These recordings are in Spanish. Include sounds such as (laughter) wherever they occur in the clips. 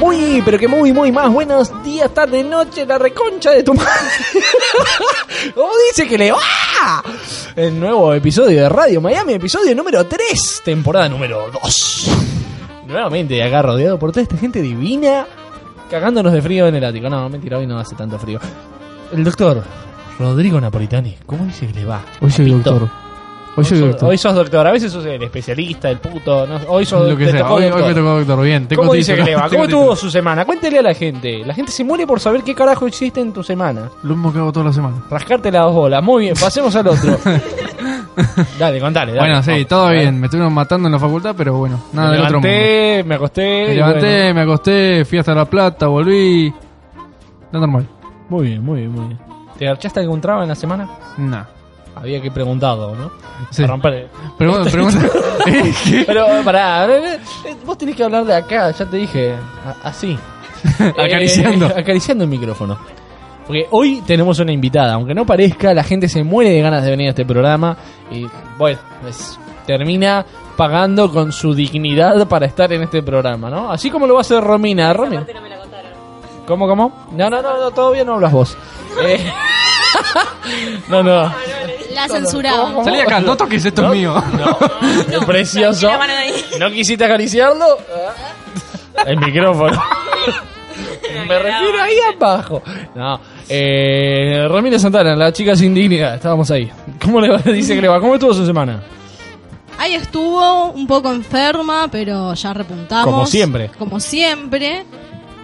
Muy, pero que muy, muy más buenos días, tarde, noche, la reconcha de tu madre. (laughs) ¿Cómo dice que le va? El nuevo episodio de Radio Miami, episodio número 3, temporada número 2. Nuevamente acá rodeado por toda esta gente divina, cagándonos de frío en el ático. No, mentira, hoy no hace tanto frío. El doctor Rodrigo Napolitani, ¿cómo dice que le va? Hoy soy Papito. doctor. Hoy soy sos- doctor. hoy sos doctor, a veces sos el especialista, el puto. no- hoy sos Lo que te sea. tocó Hoy, hoy doctor. me tocó doctor. Bien. Tengo ¿Cómo dice (laughs) ¿Cómo estuvo su semana? Cuéntele a la gente. La gente se muere por saber qué carajo hiciste en tu semana. Lo mismo que hago toda la semana. Rascarte las dos bolas. Muy bien, pasemos al otro. (laughs) dale, contale. dale. Bueno, sí, todo dale. bien. Me estuvieron matando en la facultad, pero bueno, nada me del otro mundo. levanté, me acosté. Me levanté, bueno. me acosté, fui hasta La Plata, volví. Lo normal. Muy bien, muy bien, muy bien. ¿Te garchaste algún traba en la semana? Nah. Había que preguntarlo, ¿no? Sí. Para romper- Pero pregunta. (laughs) ¿Eh? Pero, pará, eh, eh, vos tenés que hablar de acá, ya te dije. a- así. (laughs) Acariciando. Eh, acariciando el micrófono. Porque hoy tenemos una invitada, aunque no parezca, la gente se muere de ganas de venir a este programa y bueno, es- termina pagando con su dignidad para estar en este programa, ¿no? Así como lo va a hacer Romina. Romina. ¿Cómo, cómo? No, no, no, no, todavía no hablas vos. (laughs) Eh, no, no. La. Salí acá, no toques esto (laughs) es mío. Precioso. ¿No quisiste acariciarlo? El micrófono. (laughs) Me refiero ahí abajo. No. Eh, Ramírez Santana, la chica sin dignidad. Estábamos ahí. ¿Cómo le va? (laughs) Dice que le va. ¿Cómo estuvo su semana? Ahí estuvo un poco enferma, pero ya repuntamos. Como siempre. Como siempre.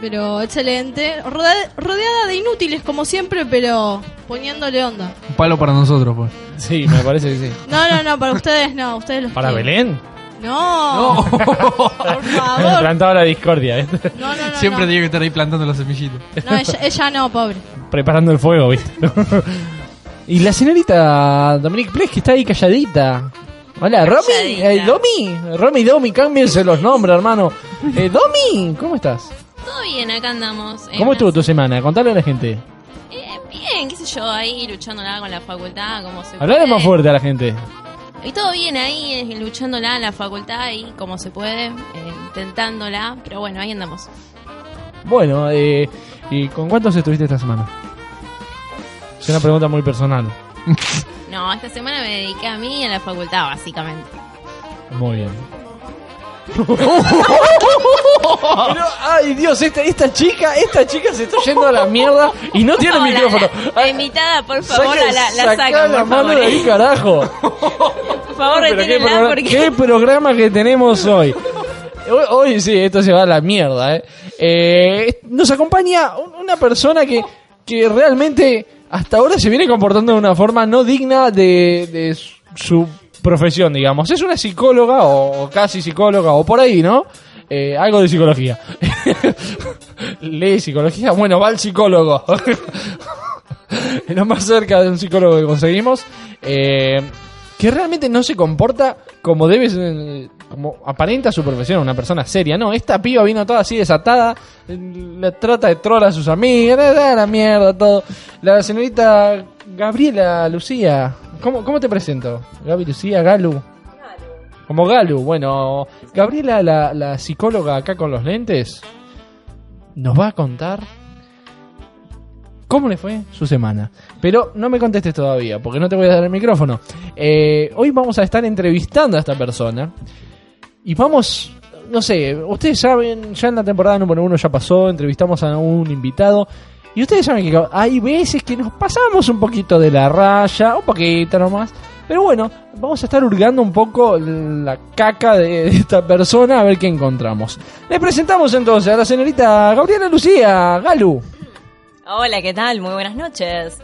Pero excelente. Rodeada de inútiles, como siempre, pero poniéndole onda. Un palo para nosotros, pues. Sí, me parece que sí. No, no, no, para ustedes no. Ustedes los ¿Para quiero. Belén? No. (laughs) Por favor. Plantaba la discordia. ¿eh? No, no, no. Siempre no. tiene que estar ahí plantando los semillitos. No, ella, ella no, pobre. Preparando el fuego, ¿viste? (laughs) y la señorita Dominique Ples, que está ahí calladita. Hola, Romy. Eh, Domi. Romy, Domi, cámbiense los nombres, hermano. Eh, Domi, ¿cómo estás? Todo bien, acá andamos. ¿Cómo estuvo tu semana? Contale a la gente. Bien, qué sé yo, ahí luchándola con la facultad, como se Hablale puede. más fuerte a la gente. Y todo bien ahí, eh, luchándola en la facultad y como se puede, eh, intentándola, pero bueno, ahí andamos. Bueno, eh, ¿y con cuántos estuviste esta semana? Es una pregunta muy personal. (laughs) No, esta semana me dediqué a mí y a la facultad, básicamente. Muy bien. (laughs) Pero, ay Dios, esta, esta chica, esta chica se está yendo a la mierda y no tiene No, la- micrófono. La, la invitada, por favor, saca- la, la, la sacá sacan, la por mano favor. de ahí, carajo. Por favor, Pero qué, programa, porque... qué (laughs) programa que tenemos hoy. Hoy, hoy sí, esto se va a la mierda. ¿eh? Eh, nos acompaña un- una persona que, que realmente hasta ahora se viene comportando de una forma no digna de, de su- su profesión, digamos. Es una psicóloga o, casi psicóloga o por ahí, ¿no? Eh, algo de psicología. (laughs) Lee psicología, bueno, va al psicólogo. (laughs) lo más cerca de un psicólogo que conseguimos. Eh, que realmente no se comporta como debe como aparenta su profesión, una persona seria. No, esta piba vino toda así desatada, le trata de troll a sus amigas, le da la mierda, todo. La señorita Gabriela Lucía, ¿cómo, cómo te presento? Gaby Lucía, Galu. Como Galu, bueno, Gabriela, la, la psicóloga acá con los lentes, nos va a contar cómo le fue su semana. Pero no me contestes todavía, porque no te voy a dar el micrófono. Eh, hoy vamos a estar entrevistando a esta persona. Y vamos, no sé, ustedes saben, ya en la temporada número uno ya pasó, entrevistamos a un invitado. Y ustedes saben que hay veces que nos pasamos un poquito de la raya, un poquito nomás. Pero bueno, vamos a estar hurgando un poco la caca de, esta persona a ver qué encontramos. Le presentamos entonces a la señorita Gabriela Lucía, Galu. Hola, ¿qué tal? Muy buenas noches.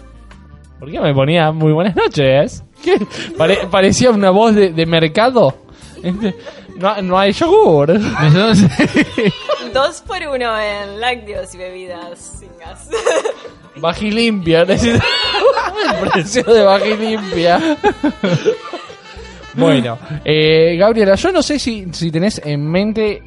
¿Por qué me ponía muy buenas noches? ¿Qué? Pare- parecía una voz de, de mercado. (laughs) No, no hay yogur. (laughs) Dos por uno en lácteos y bebidas sin gas. (laughs) Bajilimpia. necesito- (laughs) El precio de Bajilimpia. (laughs) Bueno, eh, Gabriela, yo no sé si, si tenés en mente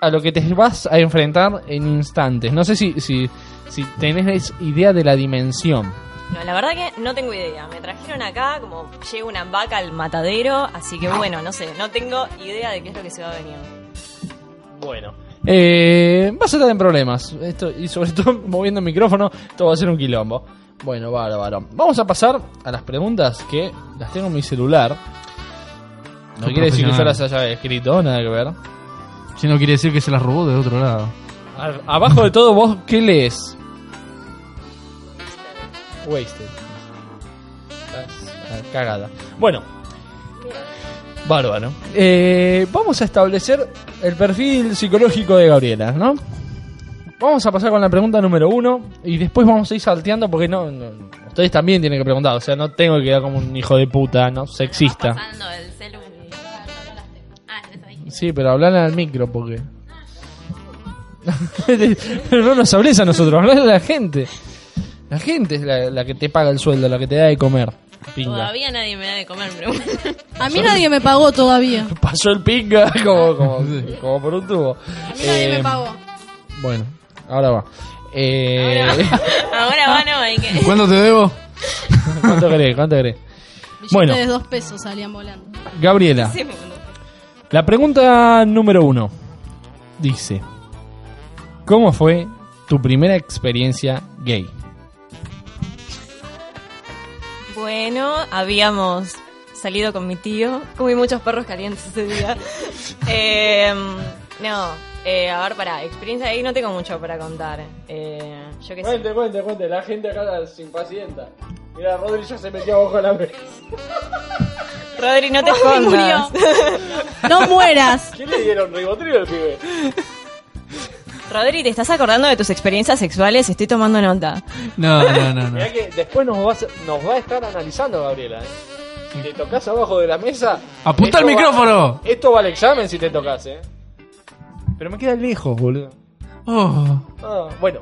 a lo que te vas a enfrentar en instantes. No sé si, si, si tenés idea de la dimensión. No, la verdad que no tengo idea. Me trajeron acá como llega una vaca al matadero, así que bueno, no sé, no tengo idea de qué es lo que se va a venir. Bueno. Eh, vas a estar en problemas. Esto, y sobre todo (laughs) moviendo el micrófono, todo va a ser un quilombo. Bueno, bárbaro. Vamos a pasar a las preguntas que las tengo en mi celular. No quiere decir que yo las haya escrito, nada que ver. Si no quiere decir que se las robó de otro lado. A- abajo de todo, vos, ¿qué lees? Wasted. Estás, ah, cagada. Bueno. Bárbaro. Eh, vamos a establecer el perfil psicológico de Gabriela, ¿no? Vamos a pasar con la pregunta número uno y después vamos a ir salteando porque no, no- ustedes también tienen que preguntar, o sea, no tengo que quedar como un hijo de puta, ¿no? Sexista. Pasando el celu. Ah, tenés ahí. Sí, pero hablan al micro porque. pero no nos hables a nosotros, hablar a la gente. La gente es la, la que te paga el sueldo, la que te da de comer. Pinga. Todavía nadie me da de comer, pero bueno. A mí nadie me pagó todavía. (laughs) Pasó el pinga (laughs) como, como, como por un tubo. A mí nadie Eh, me pagó. Bueno, ahora va. Eh, (laughs) Ahora va, no, hay que. ¿Cuándo te debo? ¿Cuánto querés? ¿Cuánto querés? Billetes bueno. de dos pesos salían volando. Gabriela, Sí, la pregunta número uno dice: ¿Cómo fue tu primera experiencia gay? Bueno, habíamos salido con mi tío. Comí muchos perros calientes ese día. (laughs) Eh, no, eh, a ver, para experiencia ahí no tengo mucho para contar. Eh, yo qué sé. Cuente, cuente, cuente. La gente acá se impacienta. Mira, Rodri ya se metió abajo de la mesa. (laughs) Rodri, no te escondas. (laughs) No mueras. ¿Qué le dieron? ¿Ribotril al pibe? Rodri, ¿te estás acordando de tus experiencias sexuales? Estoy tomando nota. No, no, no, no. (laughs) Mirá que después nos va, a, ser- nos va a estar analizando, Gabriela. ¿eh? Si te tocas abajo de la mesa. ¡Apunta el va- micrófono! esto va al examen si te tocas, ¿eh? Pero me queda lejos, boludo. Oh, Ah, bueno.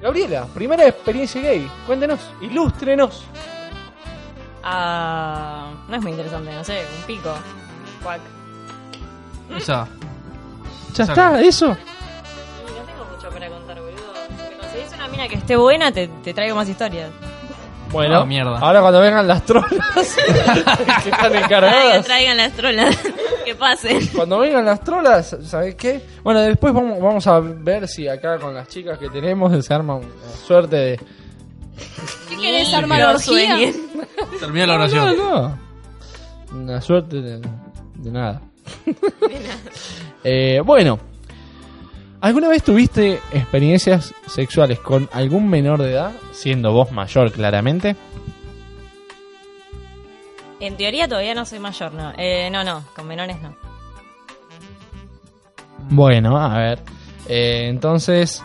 Gabriela, primera experiencia gay. Cuéntenos, ilústrenos. Ah, no es muy interesante, no sé, un pico. Cuac. esa. Ya Saca. está, eso. Mucho para contar, boludo. Si conseguís una mina que esté buena, te, te traigo más historias. Bueno, mierda. ahora cuando vengan las trolas (laughs) (laughs) que están encargadas. traigan las trolas. (laughs) que pasen. Cuando vengan las trolas, ¿sabes qué? Bueno, después vamos, vamos a ver si acá con las chicas que tenemos se arma una suerte de... ¿Qué querés armar orgía? Termina la No, oración. no. Una suerte de, de nada. Eh, bueno, ¿alguna vez tuviste experiencias sexuales con algún menor de edad, siendo vos mayor claramente? En teoría todavía no soy mayor, no. Eh, no, no, con menores no. Bueno, a ver. Eh, entonces,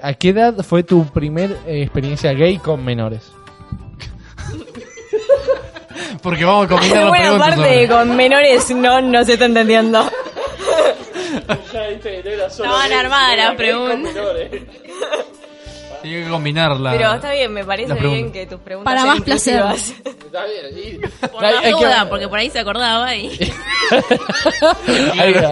¿a qué edad fue tu primer eh, experiencia gay con menores? (laughs) Porque vamos a combinar las Buena preguntas. parte ahora. con menores no, no se está entendiendo. (laughs) Estaban armadas las preguntas. (laughs) Tiene que combinarla. Pero está bien, me parece bien que tus preguntas Para más placer. (laughs) Está bien. Por la duda, porque por ahí se acordaba y. (laughs)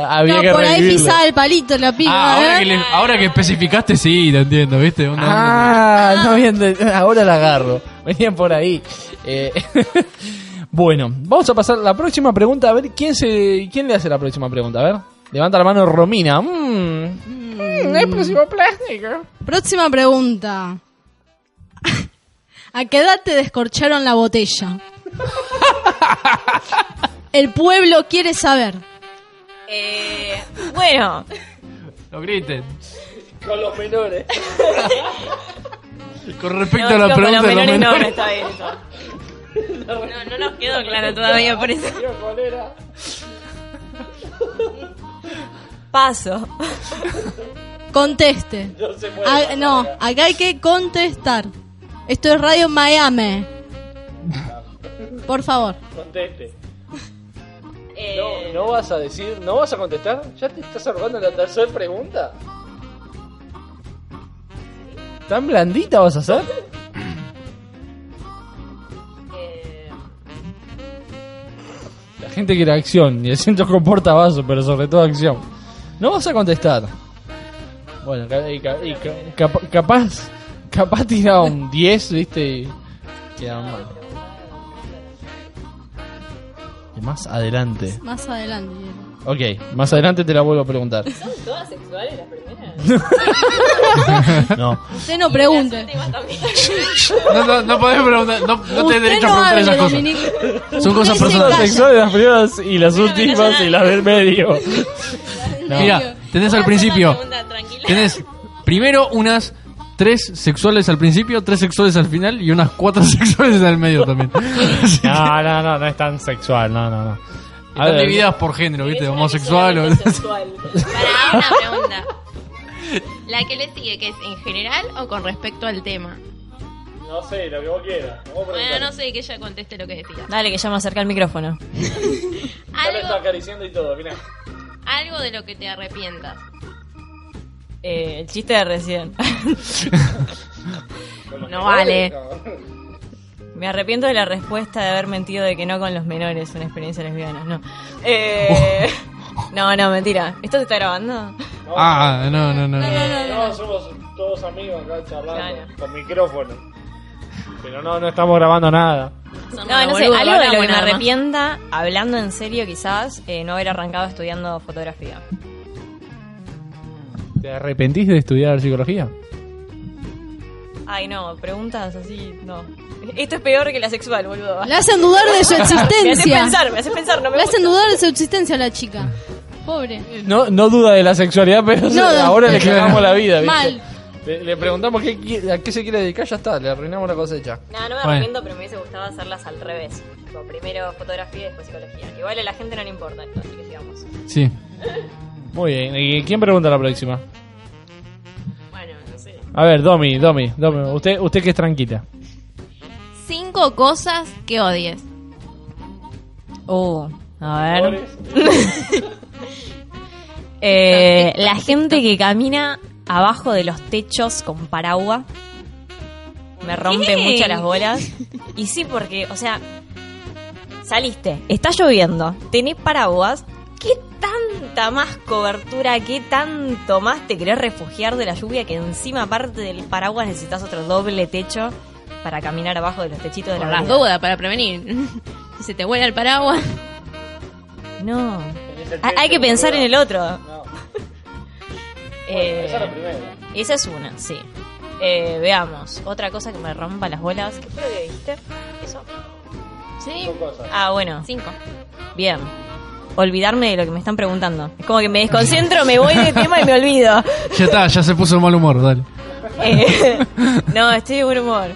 había No, que por ahí pisaba el palito la piba. Ah, ahora que, le- ahora que especificaste, sí, te entiendo, ¿viste? Una- Ah, no bien, de- ahora la agarro. Venían por ahí. Eh, bueno, vamos a pasar la próxima pregunta. A ver, ¿quién se quién le hace la próxima pregunta? A ver. Levanta la mano Romina. Mm, mm, el próximo plástico. Próxima pregunta. (laughs) ¿A qué edad te descorcharon la botella? (laughs) El pueblo quiere saber. Eh, bueno, No griten. Con los menores. (laughs) Con respecto no, a la pregunta los de los menores no, no menores. está bien eso. No, no nos quedó claro todavía por eso. Paso. Conteste. No se puede. No, acá hay que contestar. Esto es Radio Miami. Por favor. Conteste. Eh, No, no vas a decir, no vas a contestar. ¿Ya te estás ahorrando en la tercera pregunta? ¿Tan blandita vas a ser? eh, La gente quiere acción y el centro comporta vaso, pero sobre todo acción. No vas a contestar. Bueno, y y ca- capa- capaz, capaz tira un 10, viste, y queda mal. Y más adelante. Más adelante. Ok, más adelante te la vuelvo a preguntar. ¿Son todas sexuales las primeras? (laughs) No. (laughs) Usted no pregunte. (laughs) No, no, no podés preguntar, no, no tenés derecho no a preguntar esas cosas. Dominique. Son cosas personales. Sexuales las primeras y las últimas y las del medio. Mira, tenés al principio, tenés primero unas tres sexuales al principio, tres sexuales al final y unas cuatro (laughs) sexuales al medio también. No, no, no, no es tan sexual, no, no, no. A Están ver, divididas por género, ¿viste? Homosexual o... sexual. Para una pregunta. La que le sigue, que es en general o con respecto al tema. No sé, lo que vos quieras. Vos Bueno, no sé, que ella conteste lo que decida. Dale, que ya me acerca el micrófono. (laughs) Ya le está Algo, acariciando y todo, mirá. algo de lo que te arrepientas. Eh, el chiste de recién. (laughs) No vale. Me arrepiento de la respuesta de haber mentido de que no con los menores, una experiencia lesbiana. No. Eh, (laughs) no, no, mentira. ¿Esto se está grabando? Ah, no, no, no. No, somos todos amigos acá charlando Claro. con micrófono. Pero no, no estamos grabando nada. No, no sé, algo de lo que me arrepienta, hablando en serio quizás, eh, no haber arrancado estudiando fotografía. ¿Te arrepentís de estudiar psicología? Ay, no, preguntas así, no. Esto es peor que la sexual, boludo. Le hacen dudar de su (laughs) Me hace existencia. pensar, me hace pensar, no me Le gusta. hacen dudar de su existencia a la chica. Pobre. No, no duda de la sexualidad, pero No, no. ahora le (laughs) cagamos la vida, ¿viste? Mal. Le, le preguntamos qué, a qué se quiere dedicar, ya está, le arruinamos la cosecha. No, no me Bueno. arrepiento, pero me hubiese gustado hacerlas al revés. Tipo, primero fotografía y después psicología. Igual a la gente no le importa esto, así que sigamos. Sí. (laughs) Muy bien, ¿y quién pregunta la próxima? Bueno, no sé. A ver, Domi, Domi, Domi, usted, usted que es tranquila. Cinco cosas que odies. Uh, a ver. (laughs) Eh, (laughs) la gente que camina abajo de los techos con paraguas me rompe ¿Qué? mucho las bolas. Y sí, porque, o sea, saliste, está lloviendo, tenés paraguas, ¿qué tanta más cobertura, qué tanto más te querés refugiar de la lluvia que encima aparte del paraguas necesitas otro doble techo para caminar abajo de los techitos de Por la las dudas, para prevenir. (laughs) Si se te vuela el paraguas. No. Hay- Hay que pensar en el otro. No. Eh, esa es la primera. esa es una, sí. Eh, veamos. Otra cosa que me rompa las bolas. ¿Qué fue lo que dijiste? Eso. Sí. Ah, bueno. cinco. Bien. Olvidarme de lo que me están preguntando. Es como que me desconcentro, (laughs) me voy de tema y me olvido. Ya está, ya se puso de mal humor, dale. Eh, (laughs) no, estoy de buen humor.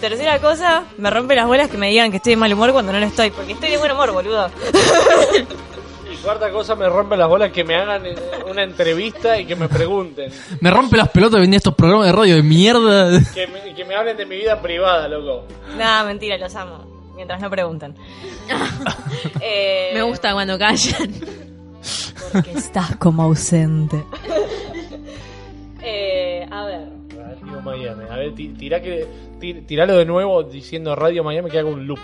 Tercera cosa, me rompe las bolas que me digan que estoy de mal humor cuando no lo estoy. Porque estoy de buen humor, boludo. (laughs) Cuarta cosa, me rompe las bolas que me hagan eh, una entrevista y que me pregunten. (laughs) Me rompe las pelotas de venir a estos programas de radio de mierda. (laughs) Que me, que me hablen de mi vida privada, loco. Nada, mentira, los amo. Mientras no preguntan. (laughs) Eh, Me gusta cuando callan. Porque estás como ausente. eh, a ver. Radio Miami. A ver, ti- tirá que, ti- tiralo de nuevo diciendo Radio Miami que haga un loop.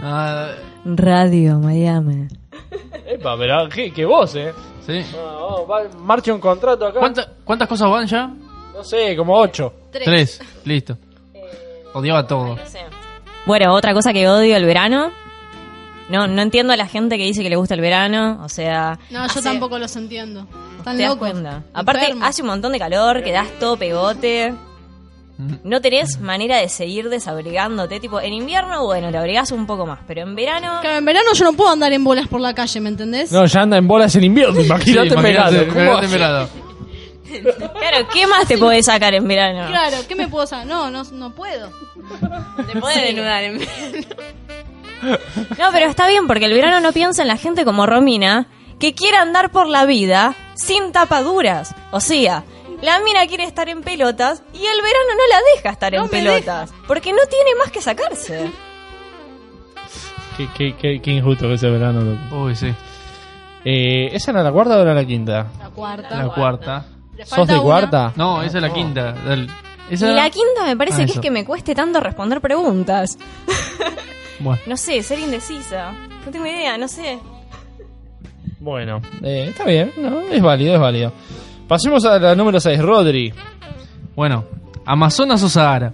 Ah, Radio Miami. (laughs) Epa, pero que, que vos, eh. sí. Ah, vamos, va- marcha un contrato acá. ¿Cuánta- ¿Cuántas cosas van ya? No sé, como ocho. Tres. Listo. Odiaba todo. No sé. Bueno, otra cosa que odio el verano. No, no entiendo a la gente que dice que le gusta el verano. O sea. No, yo hace- tampoco los entiendo. Están ¿Te das locos. cuenta? Aparte, Enfermos. hace un montón de calor, quedás todo pegote. No tenés manera de seguir desabrigándote. Tipo, en invierno, bueno, te abrigás un poco más. Pero en verano. Claro, en verano yo no puedo andar en bolas por la calle, ¿me entendés? No, ya anda en bolas en invierno. Imagínate Sí, en verano. verano. Claro, ¿qué más te podés sacar en verano? Claro, ¿qué me puedo saber? No, no, no puedo. Te podés desnudar en No, pero está bien porque el verano no piensa en la gente como Romina, que quiere andar por la vida sin tapaduras. O sea, la mina quiere estar en pelotas y el verano no la deja estar No en pelotas. Porque no tiene más que sacarse. Qué, qué, qué, qué injusto que ese verano. loco. Uy, sí. Eh, ¿Esa era la cuarta o era la quinta? La cuarta. La cuarta. ¿Sos de una. cuarta? No, esa es la quinta. Dale. Esa- Y la quinta me parece Ah, que eso. es que me cueste tanto responder preguntas. Bueno. (laughs) No sé, ser indecisa. No tengo idea, no sé. Bueno, eh, está bien, no, es válido, es válido. Pasemos a la número 6, Rodri. Bueno, ¿Amazonas o Sahara?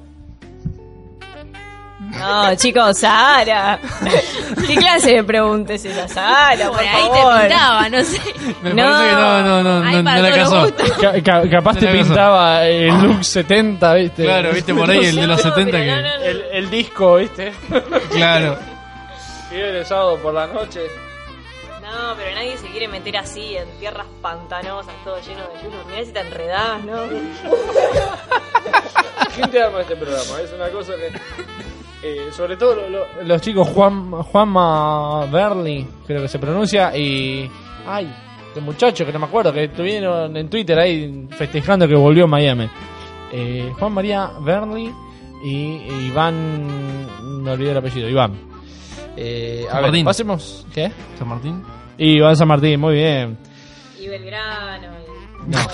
No, chicos, Sahara. (laughs) ¿Qué clase de pregunta es esa? Sahara, por Por ahí favor. te pintaba, no sé. Me No. parece que no, no, no, Ay, no, no la casó. Ca- ca- capaz te Tenés razón. pintaba el look 70, ¿viste? Claro, viste por ahí el de los 70 pero que. no, no, no. El, el disco, ¿viste? Claro. (laughs) Viene el sábado por la noche. No, pero nadie se quiere meter así en tierras pantanosas, todo lleno de yunos. Mirá si te enredás, ¿no? (laughs) ¿Quién te arma este programa? Es una cosa que... eh, sobre todo lo- lo- los chicos Juan Juanma Berli, creo que se pronuncia, y... Ay, de muchacho que no me acuerdo, que estuvieron en Twitter ahí festejando que volvió a Miami. Eh, Juan María Berli y y Iván... Me olvidé el apellido, Iván. Eh, a San ver, Martín. pasemos... ¿Qué? San Martín. Y Iván San Martín, muy bien. Y Belgrano. y- No. (laughs)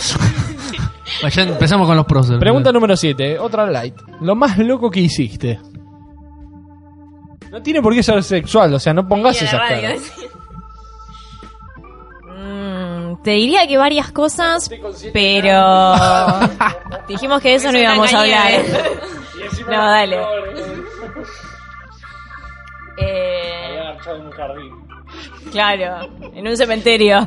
Ya (laughs) empezamos con los próceres. Pregunta número 7, otra light. Lo más loco que hiciste. No tiene por qué ser sexual, o sea, no pongas Y a la esas radio, caras. Mm, te diría que varias cosas, pero dijimos que de eso Es no íbamos a hablar. (laughs) No, dale. Eh, claro, en un cementerio.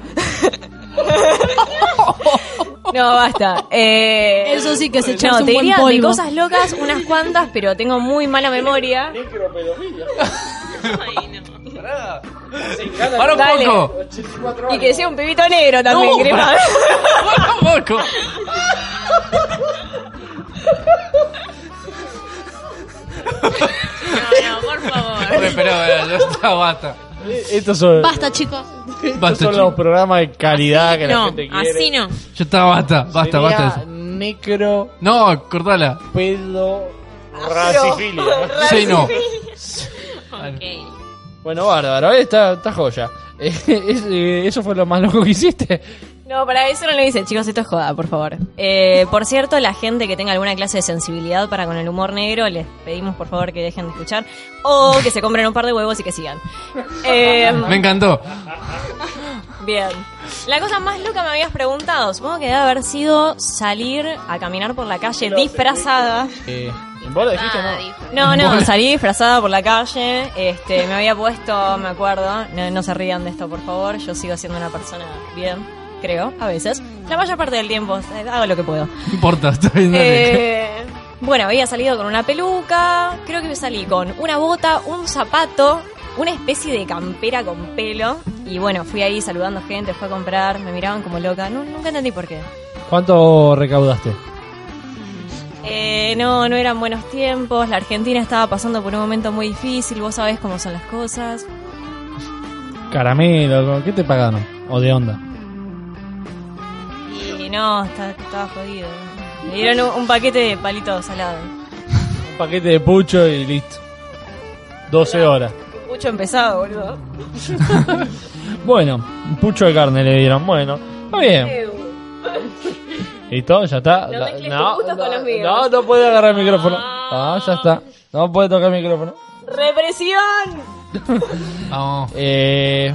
No, basta. Eh, Eso sí que se echa no, un te buen diría de cosas locas unas cuantas, pero tengo muy mala memoria. Ay, no. ¡Para un Dale. poco! Y que sea un pibito negro también, No, crema. ¡Para un poco! No, no, por favor. Re, pero, eh, ya está, basta. Eh, Estos son, Basta, chicos. estos Basta, son los programas de calidad que la No, gente quiere. así no. Ya está, basta, basta, Sería basta de eso. necro, No, cortala. pedo, racifilia. Sí, no. Ok. bueno, bárbaro, eh, está, está joya. Eh, (laughs) es- eh, ¿Eso fue lo más loco que hiciste? No, para eso no lo dice, chicos, esto es joda, por favor. Eh, por cierto, la gente que tenga alguna clase de sensibilidad para con el humor negro, les pedimos por favor que dejen de escuchar o que se compren un par de huevos y que sigan. (laughs) Eh, Me encantó. bien. La cosa más loca me habías preguntado, supongo que debe haber sido salir a caminar por la calle disfrazada. Eh, ¿Vos lo dijiste o Ah, no? No, no, salí disfrazada por la calle, este, me había puesto, me acuerdo, no, no se rían de esto por favor, yo sigo siendo una persona bien, creo, a veces. La mayor parte del tiempo hago lo que puedo. No importa, (laughs) está bien. Eh, bueno, había salido con una peluca, creo que salí con una bota, un zapato, una especie de campera con pelo. Y bueno, fui ahí saludando gente, fue a comprar, me miraban como loca. No, nunca entendí por qué. ¿Cuánto recaudaste? Eh, no, no eran buenos tiempos, la Argentina estaba pasando por un momento muy difícil, vos sabés cómo son las cosas. Caramelo, ¿qué te pagaron? ¿O de onda? Y no, está- estaba jodido. Me dieron un, un paquete de palitos salados. Un paquete de pucho y listo. 12 horas. Mucho empezado, boludo. (laughs) Bueno, un pucho de carne le dieron. Bueno, está bien. ¿Listo? ¿Ya está? No mezcles no, tus gustos con no, los míos. no, no puede agarrar el micrófono. No, ya está. No puede tocar el micrófono. ¡Represión! Vamos. (laughs) Eh,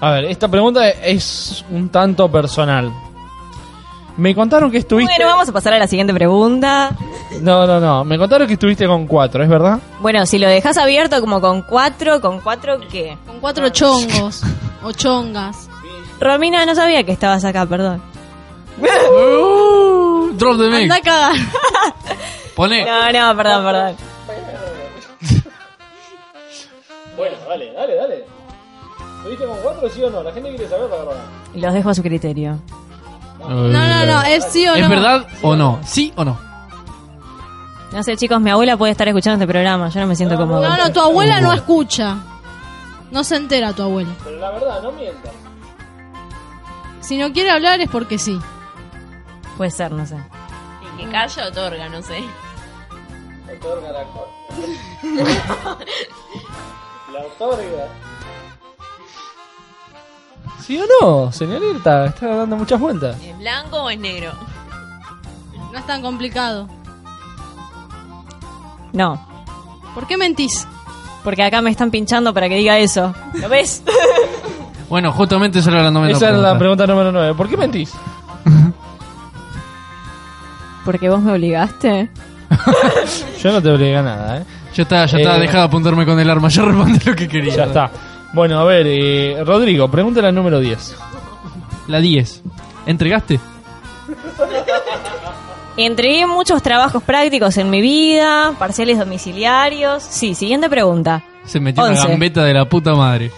a ver, esta pregunta es un tanto personal. Me contaron que estuviste... Bueno, vamos a pasar a la siguiente pregunta. No, no, no. Me contaron que estuviste con cuatro, ¿es verdad? Bueno, si lo dejas abierto como con cuatro, ¿con cuatro qué? Con cuatro chongos. O chongas. Romina, no sabía que estabas acá, perdón. Uh, drop the mic. Anda a cagar. Pone. No, no, perdón, perdón. Bueno, dale, dale, dale. ¿Estuviste con cuatro, sí o no? La gente quiere saber la verdad. Los dejo a su criterio. No, No, no, no, es sí o no. ¿Es verdad o no? ¿Sí o no? No sé, chicos, mi abuela puede estar escuchando este programa. Yo no me siento cómodo. No, no, tu abuela no escucha. No se entera tu abuela. Pero la verdad, no mientas. Si no quiere hablar es porque sí. Puede ser, no sé. Y que calla otorga, no sé. Otorga la cosa. (laughs) La otorga. ¿Sí o no, señorita? Está dando muchas vueltas. ¿Es blanco o es negro? No es tan complicado. No. ¿Por qué mentís? Porque acá me están pinchando para que diga eso. ¿Lo ves? (laughs) Bueno, justamente esa era la novena Esa es la pregunta. número 9. ¿Por qué mentís? (laughs) Porque vos me obligaste. (laughs) Yo no te obligué a nada, ¿eh? Ya está, ya Eh, deja de apuntarme con el arma, yo respondí lo que quería. Ya está. Bueno, a ver, eh, Rodrigo, pregúntale al número 10. La 10. ¿Entregaste? Entregué muchos trabajos prácticos en mi vida, parciales domiciliarios. Sí, siguiente pregunta. Se metió Once. una gambeta de la puta madre.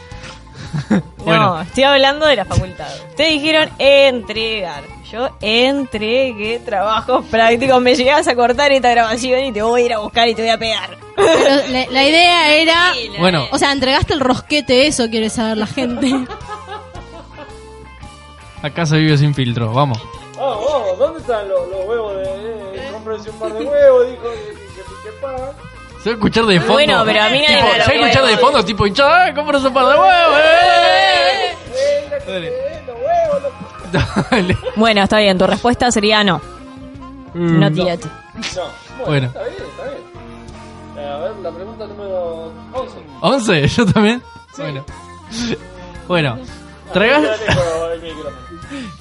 (laughs) Bueno. No, estoy hablando de la facultad. Ustedes dijeron entregar. Yo entregué trabajos (laughs) prácticos. Me llegas a cortar esta grabación y te voy a ir a buscar y te voy a pegar. Pero la, la idea (laughs) era... Bueno, O sea, entregaste el rosquete, eso quiere saber la gente. (laughs) acá se vive sin filtro, vamos. Vamos, vamos, ¿dónde están los, huevos de... Eh, cómprense un par de huevos, dijo que. Se va a escuchar de fondo. Bueno, pero a mí nadie tipo, me Se lo va a escuchar de fondo, tipo hinchado, ¡ah, compras un par de huevos! eh! Dale. (laughs) Bueno, está bien. Tu respuesta sería no. Mm, Not yet. No. Bueno. Está bien, está bien. Eh, A ver, la pregunta número 11. ¿11? (laughs) ¿Yo también? Bueno. Bueno. ¿Tragas,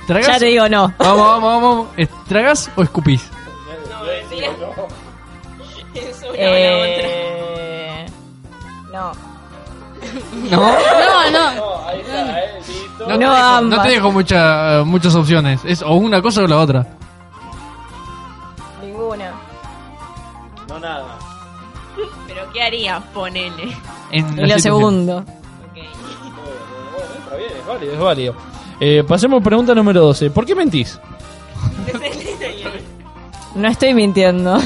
tragas, Ya te digo no. Vamos, vamos, vamos. ¿Es- ¿Tragas o escupís? Eh, no. No. (laughs) No, no. No, ahí está, eh, listo. No, te No, dejo, ambas. no te dejo mucha- muchas opciones. Es o una cosa o la otra. Ninguna. No, nada. ¿Pero qué harías? Ponele. En Y la lo situación. segundo. Ok. Bueno, está bien, es válido, es válido. Eh, pasemos a pregunta número 12. ¿Por qué mentís? No estoy mintiendo.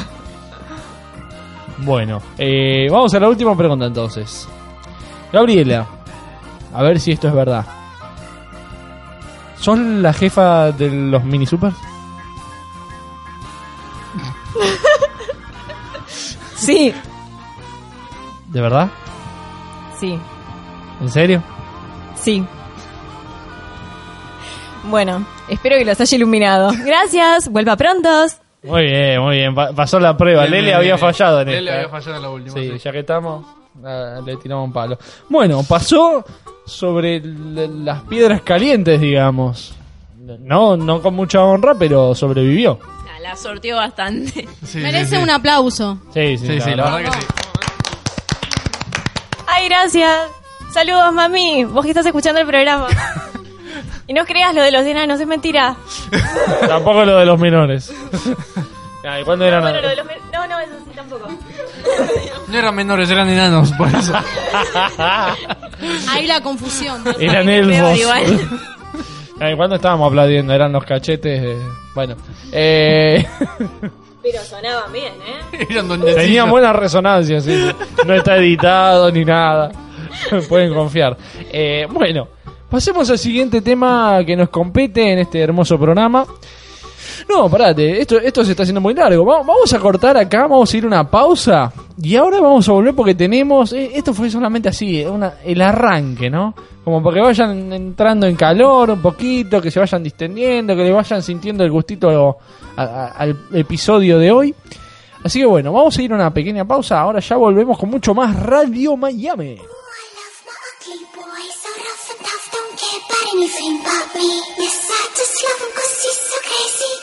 Bueno, eh, vamos a la última pregunta entonces. Gabriela, a ver si esto es verdad. ¿Sos la jefa de los mini supers? (laughs) Sí, ¿De verdad? sí, ¿En serio? sí. Bueno, espero que los haya iluminado. Gracias, vuelva prontos. Muy bien, muy bien. Pa- pasó la prueba. Bien, Lele bien, había bien. fallado en Lele esta. había fallado en la última. Sí, sí. ya que estamos, ah, le tiramos un palo. Bueno, pasó sobre las piedras calientes, digamos. No, no con mucha honra, pero sobrevivió. Ah, La sorteó bastante. (laughs) Sí, Merece sí, sí. un aplauso. Sí, sí, Sí, sí, la verdad que sí. Ay, gracias. Saludos, mami. Vos que estás escuchando el programa. (laughs) Y no creas lo de los enanos, es mentira. Tampoco lo de los menores. (laughs) Ah, ¿y cuándo eran? Bueno, lo de los men- No, no, eso sí tampoco. No eran menores, eran enanos, por eso. Ahí la confusión. Eran elfos. igual. Ah, ¿y cuándo estábamos aplaudiendo? Eran los cachetes. de- Bueno, eh, Pero sonaban bien, ¿eh? (laughs) tenían buena resonancia, sí. No está editado ni nada. (laughs) Pueden confiar. Eh, bueno, pasemos al siguiente tema que nos compete en este hermoso programa. No, parate, esto, esto se está haciendo muy largo. Va- Vamos a cortar acá, vamos a ir a una pausa. Y ahora vamos a volver porque tenemos. eh, Esto fue solamente así, eh, el arranque, ¿no? Como para que vayan entrando en calor un poquito, que se vayan distendiendo, que le vayan sintiendo el gustito al episodio de hoy. Así que bueno, vamos a ir a una pequeña pausa. Ahora ya volvemos con mucho más Radio Miami. anything but me. Yes, I just love him cause he's so crazy.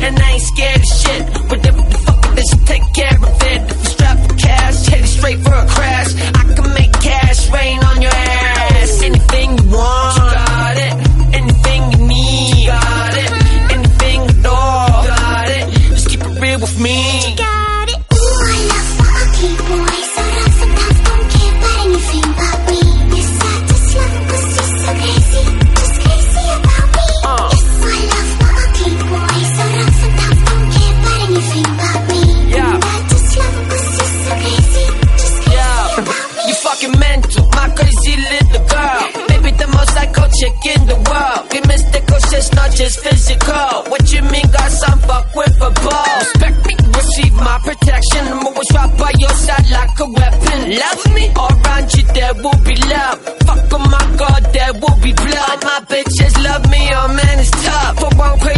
And I ain't scared of shit. Whatever the fuck bitch take care of it. If you strap for cash, headed straight for a crash. I can make cash rain on your ass. chick in the world. We mystical, us, not just physical. What you mean, got some fuck with a ball? Respect me, receive my protection. I'm always right by your side like a weapon. Love me, around you there will be love. Fuck on my god, there will be blood. My bitches love me, oh man, it's tough. For one crazy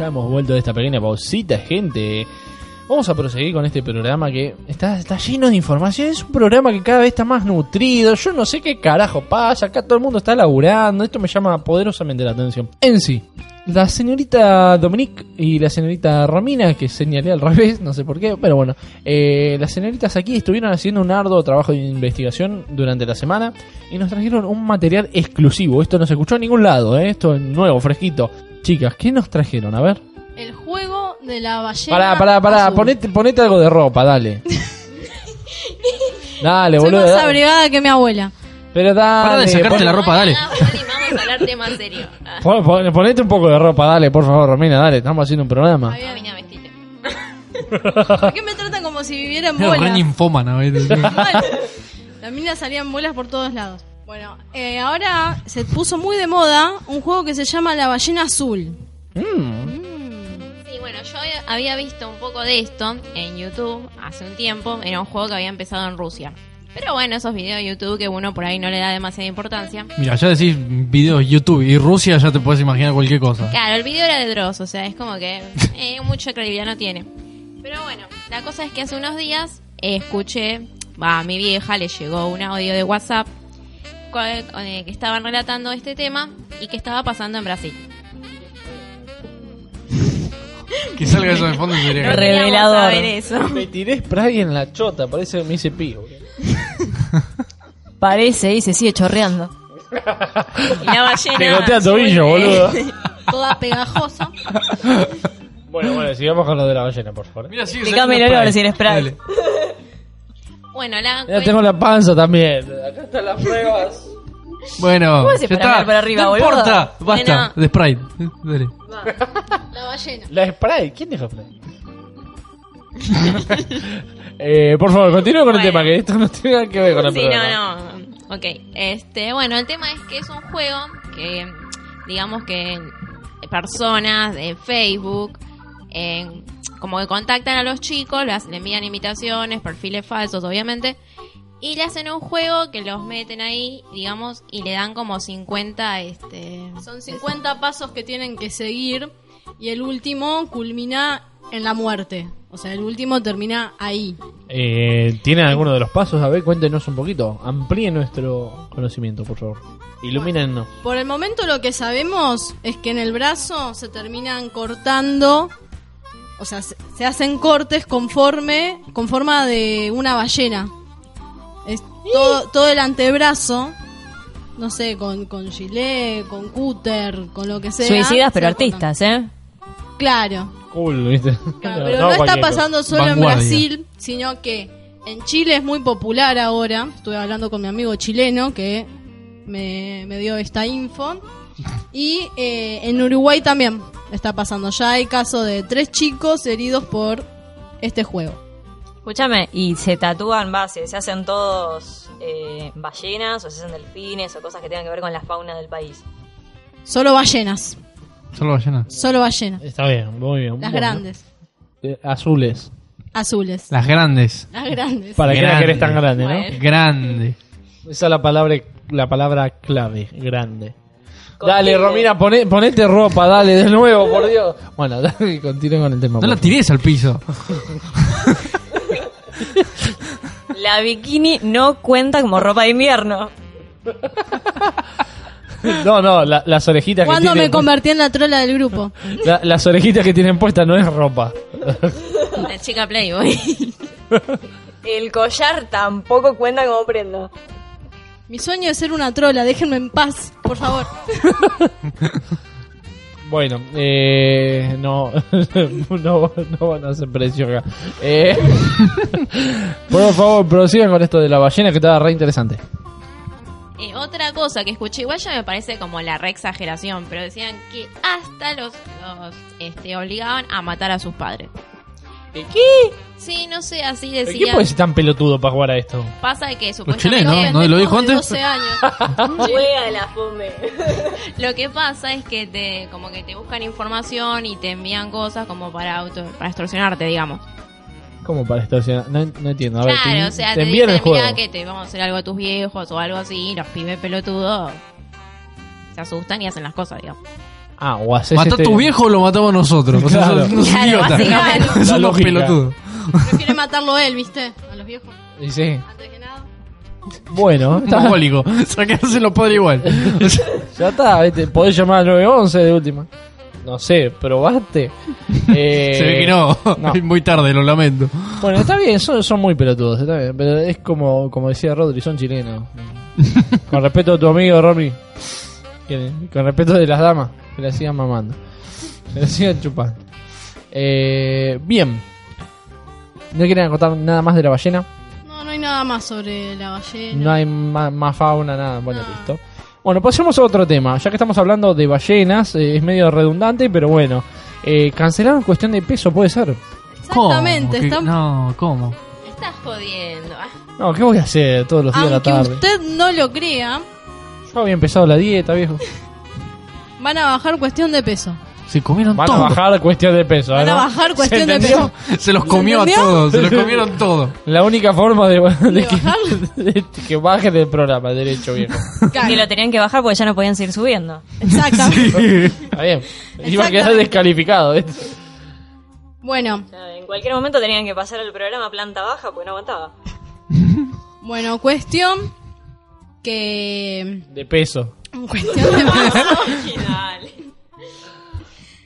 ya hemos vuelto de esta pequeña pausita, gente. Vamos a proseguir con este programa que está, está lleno de información. Es un programa que cada vez está más nutrido. Yo no sé qué carajo pasa. Acá todo el mundo está laburando. Esto me llama poderosamente la atención. En sí, la señorita Dominique y la señorita Romina, que señalé al revés, no sé por qué, pero bueno, eh, las señoritas aquí estuvieron haciendo un arduo trabajo de investigación durante la semana y nos trajeron un material exclusivo. Esto no se escuchó en ningún lado, ¿eh? esto es nuevo, fresquito. Chicas, ¿qué nos trajeron? A ver. El juego de la ballena. Pará, pará, pará, azul. ponete, ponete algo de ropa, dale. (laughs) dale, Soy boludo. más dale. abrigada que mi abuela. Pero dale. Pará de sacarte pon- la ropa, dale. Ah, vamos a hablar tema serio. (laughs) Pon- pon- ponete un poco de ropa, dale, por favor, Romina, dale. Estamos haciendo un programa. Mina, vestite. (laughs) ¿Por qué me tratan como si viviera en Era re bolas? ninfómana, ¿viste? Las minas salían bolas por todos lados. Bueno, eh, ahora se puso muy de moda un juego que se llama La Ballena Azul. Mm. Sí, bueno, yo había- visto un poco de esto en YouTube hace un tiempo. Era un juego que había empezado en Rusia. Pero bueno, esos videos de YouTube que uno por ahí no le da demasiada importancia. Mira, ya decís videos YouTube y Rusia, ya te puedes imaginar cualquier cosa. Claro, el video era de Dross, o sea, es como que eh, mucha credibilidad no tiene. Pero bueno, la cosa es que hace unos días eh, escuché, va, a mi vieja le llegó un audio de WhatsApp que estaban relatando este tema y que estaba pasando en Brasil. (laughs) Que salga eso de fondo sería re- Queríamos Revelador. eso. Me tiré spray en la chota, parece que me hice pío. (laughs) Parece y se sigue chorreando. (laughs) Y la ballena. Te gotea tobillo, eh, boludo. Toda pegajosa. Bueno, bueno, sigamos con lo de la ballena, por favor. Mira, sigue Explícame sacando el olor sin spray. Dale. Bueno, la Ya tengo la panza también. Acá están las pruebas. Bueno, ¿Cómo ya para está. para arriba, no boludo? importa, basta, Bueno. de Sprite. Dale. La ballena. La spray, ¿quién dijo spray? (laughs) eh, por favor, continúe con el Bueno. tema, que esto no tiene nada que ver con el Sí, programa. no, no. Ok, este, bueno, el tema es que es un juego que, digamos que personas de Facebook, en- como que contactan a los chicos, las- le envían invitaciones, perfiles falsos, obviamente, y le hacen un juego que los meten ahí, digamos, y le dan como 50, este... Son 50 pasos que tienen que seguir y el último culmina en la muerte. O sea, el último termina ahí. Eh, ¿Tienen alguno de los pasos? A ver, cuéntenos un poquito. Amplíe nuestro conocimiento, por favor. Ilumínenos. Por el momento lo que sabemos es que en el brazo se terminan cortando, o sea, se, se hacen cortes conforme, con forma de una ballena. Es todo, todo el antebrazo, no sé, con, con gilet, con cúter, con lo que sea. Suicidas, pero se cortan. artistas, ¿eh? Claro, Cool, ¿viste? claro, pero no, está pasando solo Vanguardia. en Brasil, sino que en Chile es muy popular ahora. Estuve hablando con mi amigo chileno que me, me dio esta info. Y eh, en Uruguay también está pasando. Ya hay caso de tres chicos heridos por este juego. Escúchame, y se tatúan bases, se hacen todos eh, ballenas o se hacen delfines o cosas que tengan que ver con la fauna del país. Solo ballenas. Solo ballena. Solo ballenas. Está bien, muy bien. Las Bueno. grandes. Eh, azules. Azules. Las grandes. Las grandes. ¿Para qué la Grande. querés tan grande, Bueno. Grande. no? Esa es la palabra, la palabra clave, grande. Dale. Romina, poné- ponete ropa, dale, de nuevo, por Dios. Bueno, (laughs) dale, continúen con el tema. No la tires al piso. (laughs) La bikini no cuenta como ropa de invierno. (laughs) No, no, la- las orejitas que ¿Cuándo tienen me convertí en la trola del grupo? la- las orejitas que tienen puestas no es ropa. La chica Playboy. El collar tampoco cuenta como prenda. Mi sueño es ser una trola, déjenme en paz, por favor. (laughs) Bueno, eh, no, (laughs) no, no van a hacer precio acá. Eh, (laughs) por favor, prosigan con esto de la ballena que estaba re interesante. Eh, otra cosa que escuché, igual ya me parece como la re exageración, pero decían que hasta los, los este, obligaban a matar a sus padres. ¿Qué? Sí, no sé, así ¿Quién decían. puede ser tan pelotudo para jugar a esto? Pasa que supuestamente chilenos, ¿no? ¿No lo dijo de antes? 12 años. (laughs) Juega la fome. (laughs) lo que pasa es que te como que te buscan información y te envían cosas como para auto, para extorsionarte, digamos. ¿Cómo para extorsionar? No, no entiendo. A ver, claro, te, o sea, te te, envían dicen, el juego. que te vamos a hacer algo a tus viejos o algo así, y los pibes pelotudos se asustan y hacen las cosas, digamos. Ah, o haces ¿Mató este... a tu viejo o lo matamos nosotros? O sea, Claro. sos- sos Claro, idiota. básicamente. (laughs) Sos La unos pelotudos. Prefiere matarlo él, ¿viste? A los viejos. Y sí. Antes que nada. Bueno, (laughs) está- Mogólico. Sacarse los padres igual. (laughs) ya está. ¿viste? Podés llamar al 911 de última. No sé, ¿probaste? Eh, Se ve que no. no. Es muy tarde, lo lamento. Bueno, está bien, son, son muy pelotudos, está bien. Pero es como, como decía Rodri, son chilenos. Con respeto a tu amigo Romy. Que- Con respeto de las damas, que la sigan mamando. Que la sigan chupando. Eh, bien. ¿No quieren contar nada más de la ballena? No, no hay nada más sobre la ballena. No hay ma- más, fauna, nada. Bueno, No. listo. Bueno, pasemos a otro tema. Ya que estamos hablando de ballenas, eh, es medio redundante, pero bueno. Eh, cancelaron cuestión de peso, puede ser. Exactamente, ¿Cómo? ¿Qué- están- No, ¿cómo? Estás jodiendo. ah. No, ¿qué voy a hacer todos los días de la Aunque tarde? usted no lo crea, Yo había empezado la dieta, viejo. van a bajar cuestión de peso. Se comieron Van todo. a bajar cuestión de peso. Van ¿no? a bajar cuestión ¿Se de entendió? peso. Se los comió a ¿Entendió? todos. Se los comieron todo. La única forma de, de ¿De que, de que baje del programa, derecho, viejo. Claro, Que lo tenían que bajar porque ya no podían seguir subiendo. Exactamente. Está bien. Iba a quedar descalificado. Bueno, O sea, en cualquier momento tenían que pasar el programa planta baja porque no aguantaba. bueno, cuestión que... De peso. Cuestión de peso. (laughs)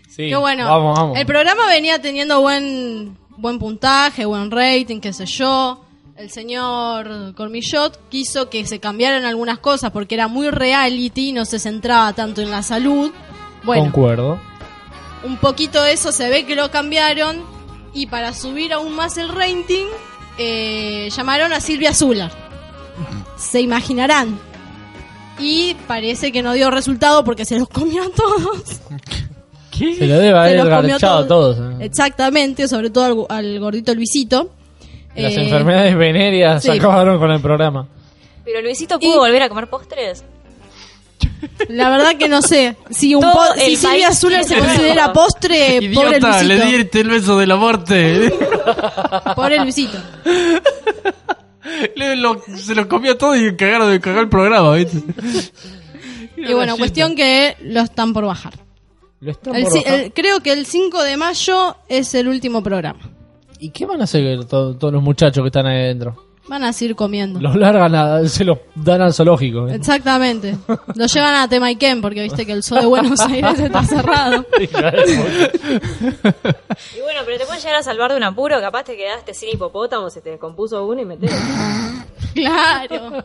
Sí. Que bueno, Vamos, vamos. el programa venía teniendo buen buen puntaje, buen rating, qué sé yo. El señor Cormillot quiso que se cambiaran algunas cosas porque era muy reality, no se centraba tanto en la salud. Bueno, Concuerdo. un poquito eso se ve que lo cambiaron y para subir aún más el rating eh, llamaron a Silvia Zuller. Se imaginarán. Y parece que no dio resultado porque se los comió a todos. Se lo debe haber los comió garchado a todos. ¿eh? Exactamente, sobre todo al, al gordito Luisito. Las Eh, enfermedades venéreas sí. acabaron con el programa. Pero Luisito pudo Y- volver a comer postres. La verdad que no sé. Si, un po- el si Silvia Zuller se considera postre, pobre Idiota, le Luisito. diste el beso de la muerte. Pobre Luisito. (laughs) Le- lo- se lo comió todo y cagaron de cagar el programa, ¿viste? Y bueno, cuestión que lo están por bajar. Lo están El por ci- bajar. el- creo que el 5 de mayo es el último programa. ¿Y qué van a hacer to- todos los muchachos que están ahí adentro? Van a seguir comiendo. Los largan, a- se los dan al zoológico. ¿eh? Exactamente. Lo llevan a Temaiken porque viste que el zoo de Buenos (laughs) Aires está cerrado. (laughs) Y bueno, pero te pueden llegar a salvar de un apuro. Capaz te quedaste sin hipopótamo, se te descompuso uno y metés. (laughs) Claro.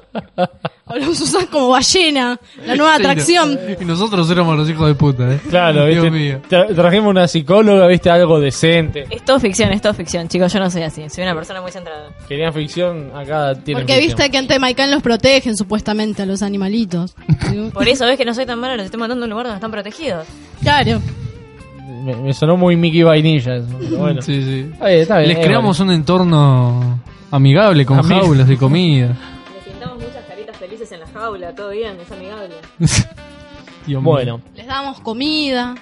O los usas como ballena, la nueva (laughs) atracción. Y nosotros éramos los hijos de puta, ¿eh? Claro, Dios ¿viste? mío. Tra- trajimos una psicóloga, viste, algo decente. Es todo ficción, es todo ficción. Chicos, yo no soy así. Soy una persona muy centrada. Querían ficción, acá tienen Porque ficción. viste que en Temaiken los protegen supuestamente a los animalitos. (laughs) Por eso ves que no soy tan mala, los estoy mandando a un lugar donde están protegidos. Claro. Me, me sonó muy Mickey Vainilla eso. pero (laughs) Bueno, Sí, sí. Está bien, está bien, Les eh, creamos un entorno amigable con Amig- jaulas de comida. Jaula, todo bien, es amigable. (laughs) Dios mío. Bueno, Les damos comida,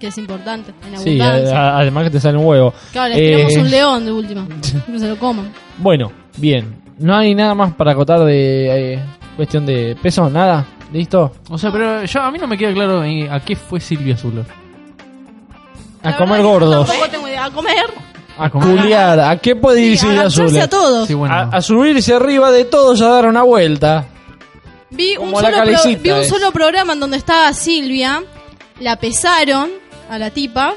que es importante, en sí, a- a- además que te sale un huevo. Claro, les Eh, tiramos un león de última. (laughs) Que se lo coman. Bueno, bien. No hay nada más para acotar de eh, cuestión de peso, nada. ¿Listo? O sea, pero yo, a mí no me queda claro eh, a qué fue Silvia Zuller. A La comer verdad, gordos. Tampoco tengo idea. A comer. A culiar. ¿A qué puede ir Sí, Silvia agacharse Zuller? a todos. Sí, bueno. A, a subirse arriba de todos a dar una vuelta. Vi un, solo pro- vi un solo programa en donde estaba Silvia, la pesaron a la tipa,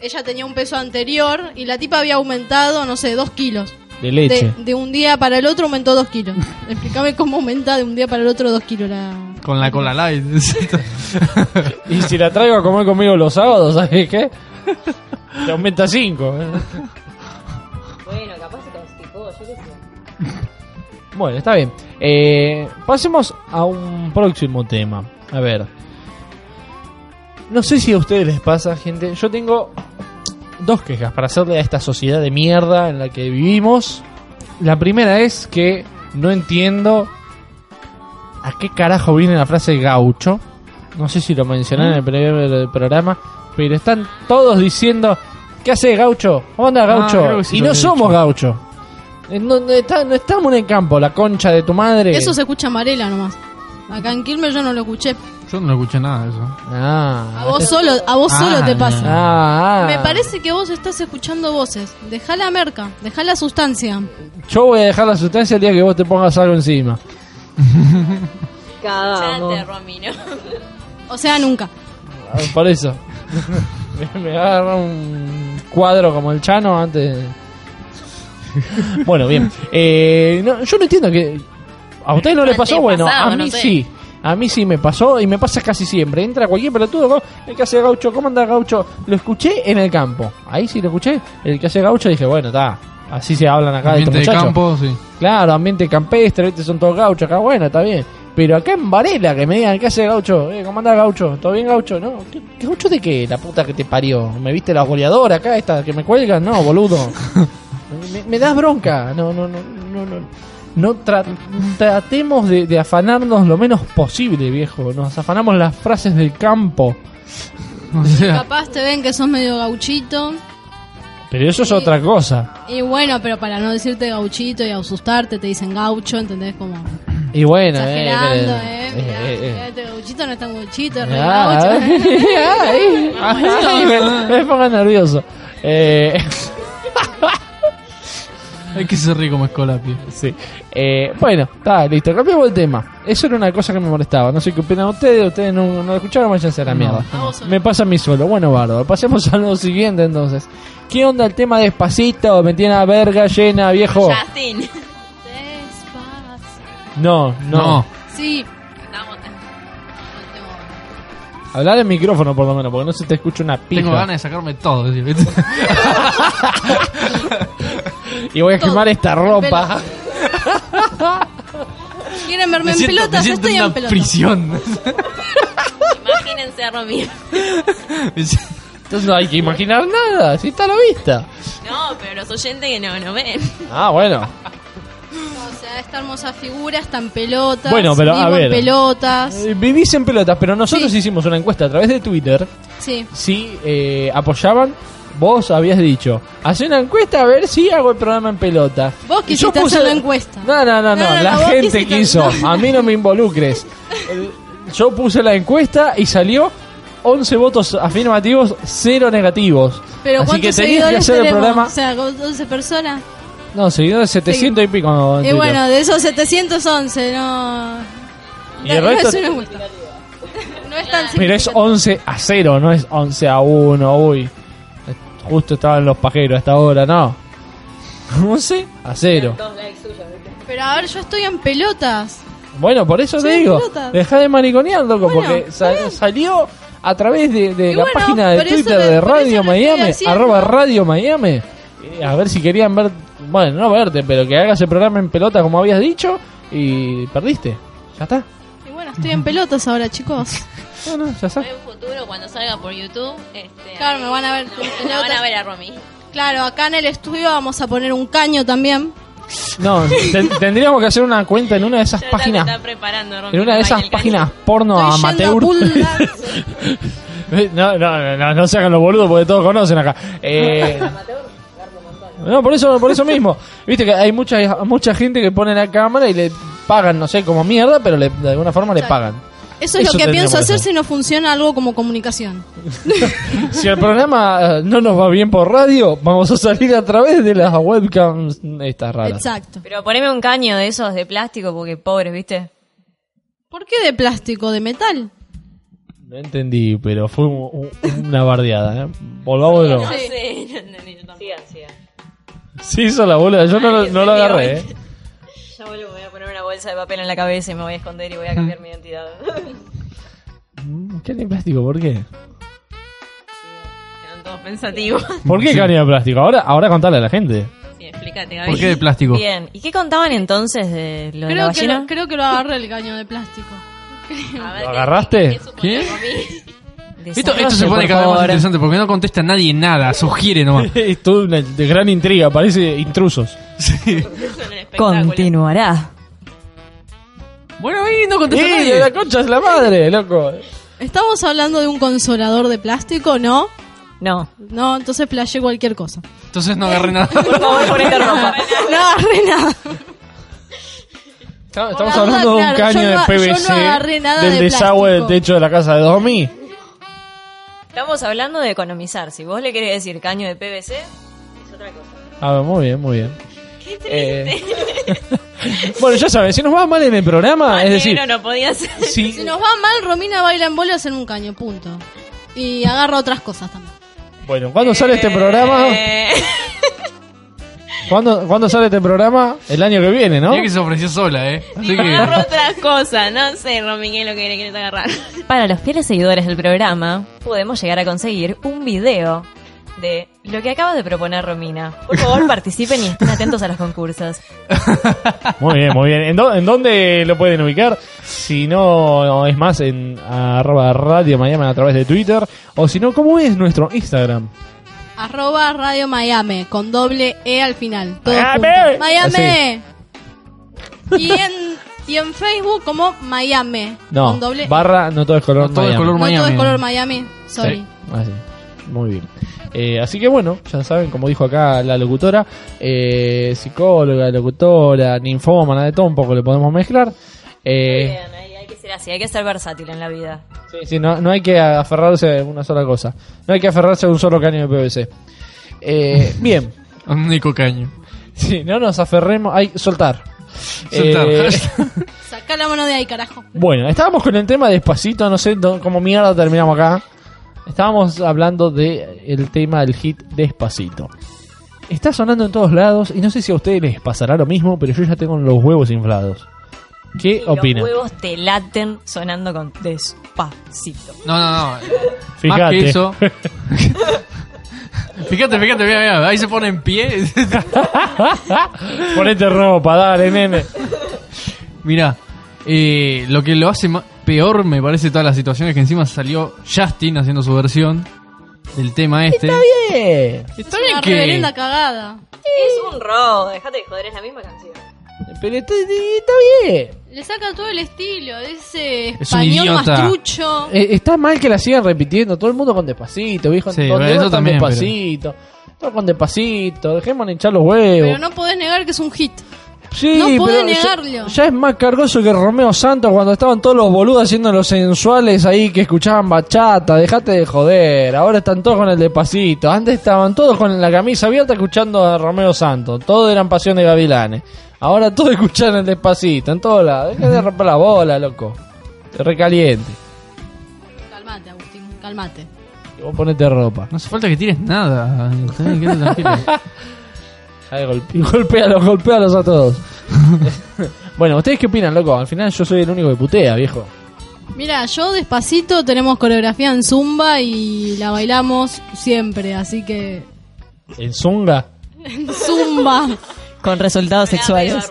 ella tenía un peso anterior y la tipa había aumentado, no sé, dos kilos. De leche. De, de un día para el otro aumentó dos kilos. (laughs) Explícame cómo aumenta de un día para el otro dos kilos la... Con la cola light. (laughs) Y si la traigo a comer conmigo los sábados, ¿sabes qué? Te aumenta 5. Bueno, capaz se constipó, yo qué sé. Bueno, está bien. Eh, pasemos a un próximo tema. A ver. No sé si a ustedes les pasa, gente. Yo tengo dos quejas para hacerle a esta sociedad de mierda en la que vivimos. La primera es que no entiendo a qué carajo viene la frase gaucho. No sé si lo mencioné en el primer programa, pero están todos diciendo, ¿qué hace gaucho? ¿Cómo anda gaucho? sí y no somos dicho. gaucho. Eh, No, no está- no estamos en el campo, la concha de tu madre. Eso se escucha en Varela nomás. Acá en Quilmes yo no lo escuché. Yo no escuché nada de eso. Ah, A vos solo, a vos Ah, solo te pasa. Ah, ah. Me parece que vos estás escuchando voces. Dejá la merca, dejá la sustancia. Yo voy a dejar la sustancia el día que vos te pongas algo encima. (laughs) Chate, Romino. O sea, nunca. Ah, Por eso. (laughs) me, me agarra un cuadro como el Chano antes. (laughs) bueno, bien. Eh, no, yo no entiendo que. ¿A ustedes no les pasó? Bueno, a mí no sé. sí. A mí sí me pasó y me pasa casi siempre. Entra cualquier pelotudo, ¿no? el que hace gaucho, ¿cómo anda gaucho? Lo escuché en el campo. Ahí sí lo escuché. El que hace gaucho dije, bueno, está. Así se hablan acá de estos Ambiente de muchachos. campo, sí. Claro, ambiente campestre, ¿viste? son todos gauchos acá, bueno, está bien. Pero acá en Varela, que me digan, ¿qué hace gaucho? Eh, ¿Cómo anda gaucho? ¿Todo bien gaucho? ¿No? ¿Qué, qué gaucho de qué? La puta que te parió. ¿Me viste la goleadora acá, esta que me cuelgan? No, boludo. (laughs) me, me das bronca. No, no, no, no, no. No tra- tratemos de, de afanarnos lo menos posible, viejo. Nos afanamos las frases del campo. (laughs) O sea, Capaz te ven que sos medio gauchito. Pero eso es otra cosa. Y bueno, pero para no decirte gauchito y asustarte, te dicen gaucho, ¿entendés? Como Y bueno, eh, exagerando, eh, ¿eh? eh, Mirá, eh, mirá, este gauchito no es tan gauchito, es re Ah, gaucho. (laughs) (laughs) me, pongo nervioso. Eh, hay que ser rico como escolapio. sí. Eh, bueno, está, listo. Cambiamos el tema. Eso era una cosa que me molestaba. No sé qué opinan ustedes. Ustedes no, no lo escucharon, váyanse a la No. mierda. Solo. Me pasa a mí solo. Bueno, bárbaro. Pasemos a lo siguiente entonces. ¿Qué onda el tema despacito? Me tiene la verga llena, viejo. Justin. (laughs) Despacio. No, no. No. Sí. Hablar en micrófono por lo menos, porque no se te escucha una pija. Tengo ganas de sacarme todo. decir, ¿viste? (laughs) Y voy a Todo. quemar esta ropa. ¿Quieren (laughs) verme Me en pelotas? Yo estoy en en una pelotas. prisión. Imagínense a siento- (laughs) Entonces no hay que imaginar nada. Si está a la vista. No, pero los oyentes que no, no ven. Ah, bueno. Sea, esta hermosa figura está en pelotas. Bueno, pero, a vivo en ver. pelotas. Eh, Vivís en pelotas, pero nosotros Sí. hicimos una encuesta a través de Twitter Sí. si eh, apoyaban. Vos habías dicho, hace una encuesta a ver si hago el programa en pelota. Vos quisiste hacer la encuesta. No, no, no, no, No, no, la no, gente quiso. A mí no me involucres. Yo puse la encuesta y salió 11 votos afirmativos, 0 negativos. Pero Así que ¿cuántos tenías que hacer el tenemos? programa. O sea, con 11 personas. No, seguidores 700 y pico. Y bueno, de esos 711, no. Y el no resto- es una. (laughs) No es tan Pero es significativo. 11 a 0, no es 11 a 1. Uy, justo estaban los pajeros hasta ahora, no. (laughs) 11 a 0. Pero a ver, yo estoy en pelotas. Bueno, por eso te digo, pelotas. deja de mariconear, loco, Bueno, porque sa- salió a través de, la bueno, página de Twitter me- de Radio Miami, arroba Radio Miami, eh, a ver si querían ver, bueno, no verte, pero que hagas el programa en pelota como habías dicho y perdiste. Ya está. Y bueno, estoy en pelotas ahora, chicos. No, no, ya está. En un futuro, cuando salga por YouTube, este, Claro, ahí- me van a ver en me van a ver a Romy. Claro, acá en el estudio vamos a poner un caño también. No, ten- tendríamos que hacer una cuenta en una de esas Ya páginas. me está preparando, Romy, En una de esas caño. páginas porno Estoy yendo a amateur. (laughs) No, no, no, no se hagan los boludos porque todos conocen acá. Eh, (laughs) no, por eso, por eso mismo. Viste que hay mucha, mucha gente que pone la cámara y le pagan, no sé, como mierda, pero le- de alguna forma le pagan. Eso es Eso lo que tendríamos pienso que hacer hacer. si no funciona algo como comunicación. (laughs) Si el programa eh, no nos va bien por radio, vamos a salir a través de las webcams estas raras. Exacto. Pero poneme un caño de esos de plástico porque pobres, ¿viste? ¿Por qué de plástico? ¿De metal? No entendí, pero fue un- un- una bardeada. ¿eh? Volvamos de nuevo. No sé, no entendí yo tampoco. Sigan, sigan. Sí hizo la bola, yo no, lo- no lo (laughs) agarré. ¿eh? Ya vuelvo, voy a poner una bolsa de papel en la cabeza y me voy a esconder y voy a cambiar mi identidad. Mm, ¿Qué de plástico? ¿Por qué? Quedan todos pensativos. ¿Por qué Sí. caña de plástico? Ahora, ahora contale a la gente. Sí, explícate, Gaby. ¿Por qué de plástico? Bien, ¿y qué contaban entonces de lo de la Creo que, ballena? lo, creo que lo agarré el caño de plástico. A ver, ¿Lo ¿qué- agarraste? qué ¿Qué? Esto, esto se pone por cada vez más interesante porque no contesta nadie nada, sugiere nomás. (laughs) es toda una de gran intriga, parece intrusos. Continuará. Bueno, ahí no contesta ¡Eh, nadie. la concha es la madre, loco! ¿Estamos hablando de un consolador de plástico? ¿No? No, No, entonces playé cualquier cosa. Entonces no agarré nada. por favor, (laughs) ponete ropa. No agarré nada. Estamos, Por la hablando duda, de un claro, caño yo no- de yo no PVC agarré nada del de desagüe del plástico. techo de la casa de Domi. Estamos hablando de economizar. Si vos le querés decir caño de PVC, es otra cosa. Ah, muy bien, muy bien. Eh, (laughs) bueno, ya saben, si nos va mal en el programa, es decir, no podía ser. si, Si nos va mal, Romina baila en bolas en un caño, punto. Y agarra otras cosas también. bueno, ¿cuándo sale este programa? ¿Cuándo, ¿Cuándo sale este programa? El año que viene, ¿no? Mira que se ofreció sola, eh. (laughs) Así que. otras cosas. No sé, es lo que querés agarrar. Para los fieles seguidores del programa, podemos llegar a conseguir un video de lo que acaba de proponer Romina. Por favor, (laughs) participen y estén atentos a los concursos. (laughs) Muy bien, muy bien. ¿En, en dónde lo pueden ubicar? Si no, no, es más en arroba radio Miami a través de Twitter. O si no, ¿cómo es nuestro Instagram? Arroba Radio Miami, con doble E al final. Todo Miami. junto. Miami. Y en, y en Facebook como Miami. No, con doble E. barra no todo es color No todo es Miami. color No todo es Miami. color Miami. Sorry. Sí, así. Muy bien. Eh, así que bueno, ya saben, como dijo acá la locutora, eh, psicóloga, locutora, ninfómana, de todo un poco le podemos mezclar. Eh, Bien, ser así, hay que ser versátil en la vida. sí, sí, no, no hay que aferrarse a una sola cosa. No hay que aferrarse a un solo caño de PVC. Eh, (laughs) bien, Un único caño. sí, no nos aferremos. Hay soltar. Soltar. Eh, (laughs) Sacá la mano de ahí, carajo. Bueno, estábamos con el tema despacito, no sé cómo mierda terminamos acá. Estábamos hablando de el tema del hit despacito. Está sonando en todos lados y no sé si a ustedes les pasará lo mismo, pero yo ya tengo los huevos inflados. ¿Qué Y opinan? Los huevos te laten sonando con despacito. No, no, no. Más Fíjate. que eso. (laughs) fíjate, fíjate, mira, mira. Ahí se pone en pie. (laughs) Ponete ropa, dale, nene. Mira, eh, lo que lo hace ma- peor me parece todas las situaciones que encima salió Justin haciendo su versión del tema este. Está Bien. Está Es bien una que reverenda cagada. Es un robo, dejate de joder, es la misma canción. Pero está, está bien. Le saca todo el estilo, ese Es un español idiota. mastrucho. Eh, está mal que la sigan repitiendo. Todo el mundo con despacito, viejo. Sí, eso va, está también, pero- despacito. Todo con despacito. Dejémonos hinchar los huevos. Pero no podés negar que es un hit. Sí, No podés pero ya- negarlo. Ya, es más cargoso que Romeo Santos cuando estaban todos los boludos haciendo los sensuales ahí que escuchaban bachata. Dejate de joder. Ahora están todos con el despacito. Antes estaban todos con la camisa abierta escuchando a Romeo Santos. Todos eran pasión de gavilanes. Ahora todos escuchan el despacito en todos lados. Deja de romper la bola, loco. Te recaliente. Calmate, Agustín, calmate. Y vos ponete ropa. No hace falta que tires nada. Quedarte (laughs) tranquilo. Ay, golpe- golpéalos, golpéalos a todos. (laughs) bueno, ¿ustedes qué opinan, loco? Al final yo soy el único que putea, viejo. Mira, yo despacito tenemos coreografía en Zumba y la bailamos siempre, así que. ¿En Zunga? (laughs) Zumba. Con resultados sexuales. (laughs)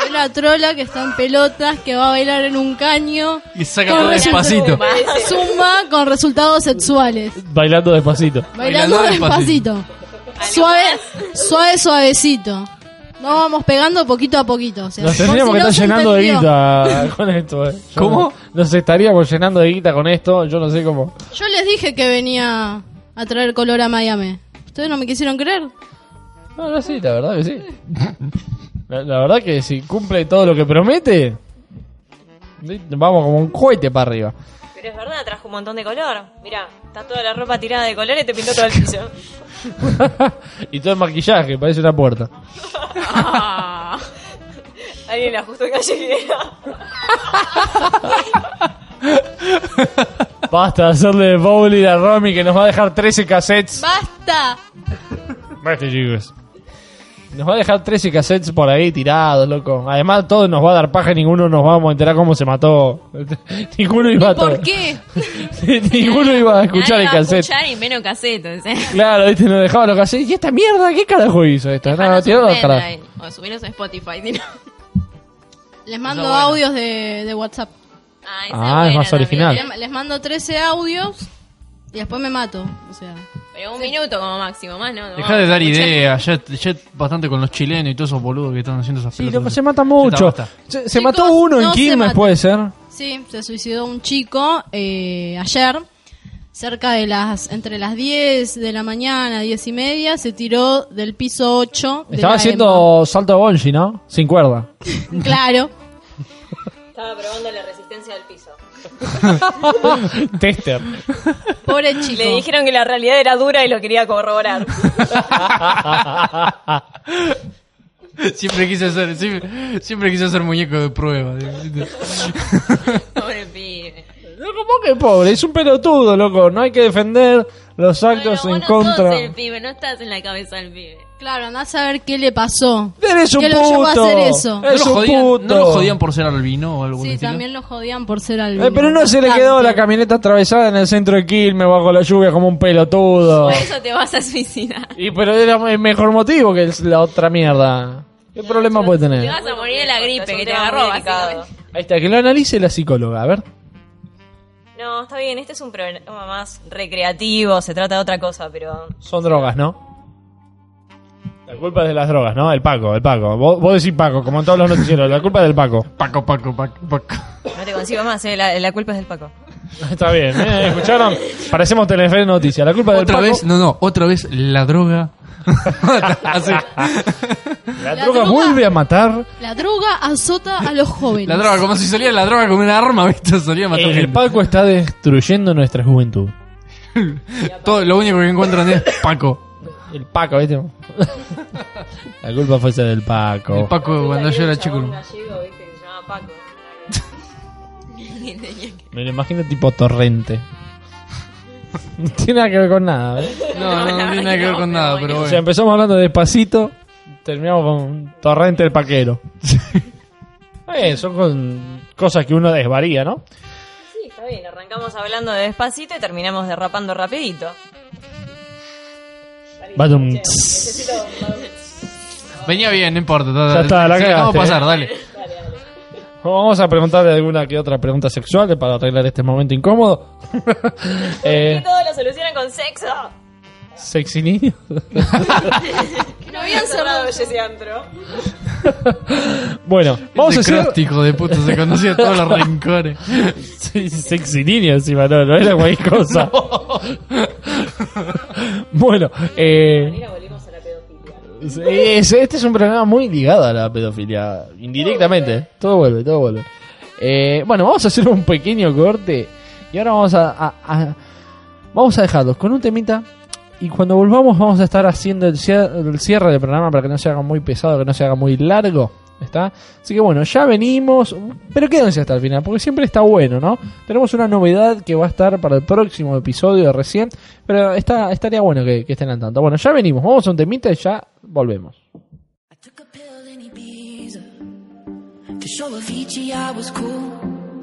Soy la trola que está en pelotas, que va a bailar en un caño. Y saca Con todo despacito. Zumba con resultados sexuales. Bailando despacito. Bailando, Bailando despacito. Suave, suave, suavecito. Nos vamos pegando poquito a poquito. O sea, Nos tendríamos si que no estar llenando de guita con esto, eh. (laughs) Yo ¿Cómo? no- Nos estaríamos llenando de guita con esto, yo no sé cómo. Yo les dije que venía a traer color a Miami. ¿Ustedes no me quisieron creer? No, no, sí, la verdad que sí. La, la verdad que si cumple todo lo que promete, vamos como un cohete para arriba. Pero es verdad, trajo un montón de color. Mira, está toda la ropa tirada de color y te pintó todo el piso. (laughs) y todo el maquillaje, parece una puerta. Ah. (laughs) Alguien le ajustó (laughs) callejera. Basta de hacerle bowling a Romy que nos va a dejar 13 cassettes. ¡Basta! Basta, chicos. Nos va a dejar 13 cassettes por ahí tirados, loco. Además, todo nos va a dar paja y ninguno nos vamos a enterar cómo se mató. (laughs) ninguno iba a ¿Por qué? (laughs) ninguno iba a escuchar Nadie el va a cassette. escuchar y menos sea. Claro, viste, nos dejaba los cassettes. ¿Y esta mierda? ¿Qué carajo hizo esto? No, Dejanos tiró un los carajos. pendrive, O subirlos a Spotify. no. Les mando bueno. audios de, de WhatsApp. Ah, esa Ah, es buena más también. original. Les, les mando 13 audios y después me mato. O sea, Pero un minuto como máximo, más no. no Deja de dar ideas. Ya, ya es bastante con los chilenos y todos esos boludos que están haciendo esas Sí, pelotas. loco, se mata mucho. Se, se Chicos, mató uno en no se Quilmes, puede ser. sí, se suicidó un chico eh, ayer. Cerca de las, entre las 10 de la mañana, 10 y media, se tiró del piso 8. de Estaba la haciendo salto de bungee, ¿no? Sin cuerda. EMA. (laughs) Claro. (laughs) Estaba probando la resistencia del piso. (laughs) Tester. Pobre chico. Le dijeron que la realidad era dura y lo quería corroborar. (laughs) Siempre quise hacer, siempre, siempre quise hacer muñeco de prueba. (laughs) Pobre pibe. ¿Cómo que pobre? Es un pelotudo, loco. No hay que defender los actos Bueno, en vos no contra. sos el pibe, no estás en la cabeza del pibe. Claro, andás a ver qué le pasó. Eres un ¿Qué puto. lo llevó a hacer eso? ¿No lo, un jodían, puto. ¿No lo jodían por ser albino o algún Sí, estilo? también lo jodían por ser albino. Eh, pero no se le quedó la camioneta atravesada en el centro de Quilmes bajo la lluvia como un pelotudo. Por eso te vas a suicidar. (laughs) Y pero era el mejor motivo que la otra mierda. ¿Qué problema puede Te tener? vas a morir de la gripe que te agarró, básicamente. Ahí está, que lo analice la psicóloga, a ver. No, está bien, este es un programa más recreativo, se trata de otra cosa, pero Son drogas, ¿no? La culpa es de las drogas, ¿no? El Paco, el Paco. Vos, vos decís Paco, como en todos los noticieros. La culpa es del Paco. Paco, Paco, Paco, Paco. no te consigo más, eh, la, la culpa es del Paco. (laughs) Está bien, ¿eh? ¿escucharon? Parecemos Telefe de Noticias. La culpa es del Otra Paco. vez, no, no, otra vez la droga. (laughs) Así. La, La droga, droga- vuelve a matar. La droga azota a los jóvenes. La droga, como si salía la droga con una arma, ¿viste? Salía a matar el gente. Paco está destruyendo nuestra juventud. (laughs) Todo, lo único que encuentran es Paco. El Paco, ¿viste? La culpa fue esa del Paco. El Paco cuando yo era chico. gallego, viste, que se llamaba Paco. (laughs) Me lo imagino tipo torrente. No tiene nada que ver con nada, ¿eh? No, no, no tiene nada que ver con nada, pero O sea, bueno. empezamos hablando de despacito, terminamos con torrente del paquero. Eh, son con cosas que uno desvaría, ¿no? Sí, está bien, arrancamos hablando de despacito y terminamos derrapando rapidito. Badum. Venía bien, no importa. Ya está, la cagaste, pasar, eh. dale. Vamos a preguntarle alguna que otra pregunta sexual para arreglar este momento incómodo. (laughs) Eh, todo lo solucionan con sexo. Sexy niños. (laughs) No habían cerrado. Jesse Antro. (laughs) bueno, vamos a Ese hacer. Krusty, hijo de puta, se conocía todos los rencores. Sí, sexy niño encima, no, no era cualquier cosa. (laughs) (laughs) bueno, eh. es- Este es un programa muy ligado a la pedofilia. Indirectamente. Todo vuelve, todo vuelve. Eh, bueno, vamos a hacer un pequeño corte. Y ahora vamos a, a- a- Vamos a dejarlos con un temita. Y cuando volvamos vamos a estar haciendo el cierre, el cierre del programa para que no se haga muy pesado, que no se haga muy largo. ¿Está? Así que bueno, ya venimos. Pero quédense hasta el final, porque siempre está bueno, ¿no? Tenemos una novedad que va a estar para el próximo episodio de recién. Pero está, estaría bueno que, estén al tanto. Bueno, ya venimos. Vamos a un temita y ya volvemos. I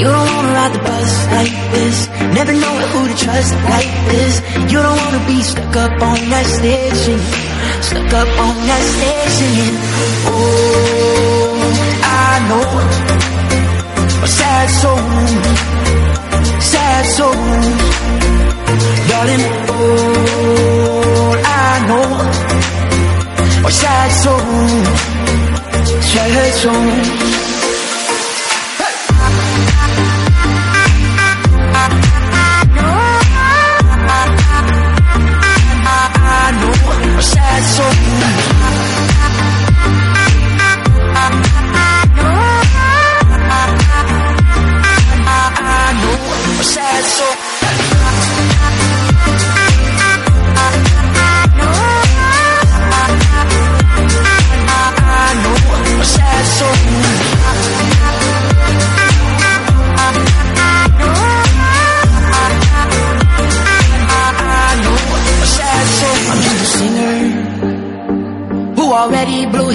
You don't wanna ride the bus like this. Never know who to trust like this. You don't wanna be stuck up on that station. Stuck up on that station. Oh, I know. A sad soul. Sad soul. Darling, all I know. Are sad souls Sad souls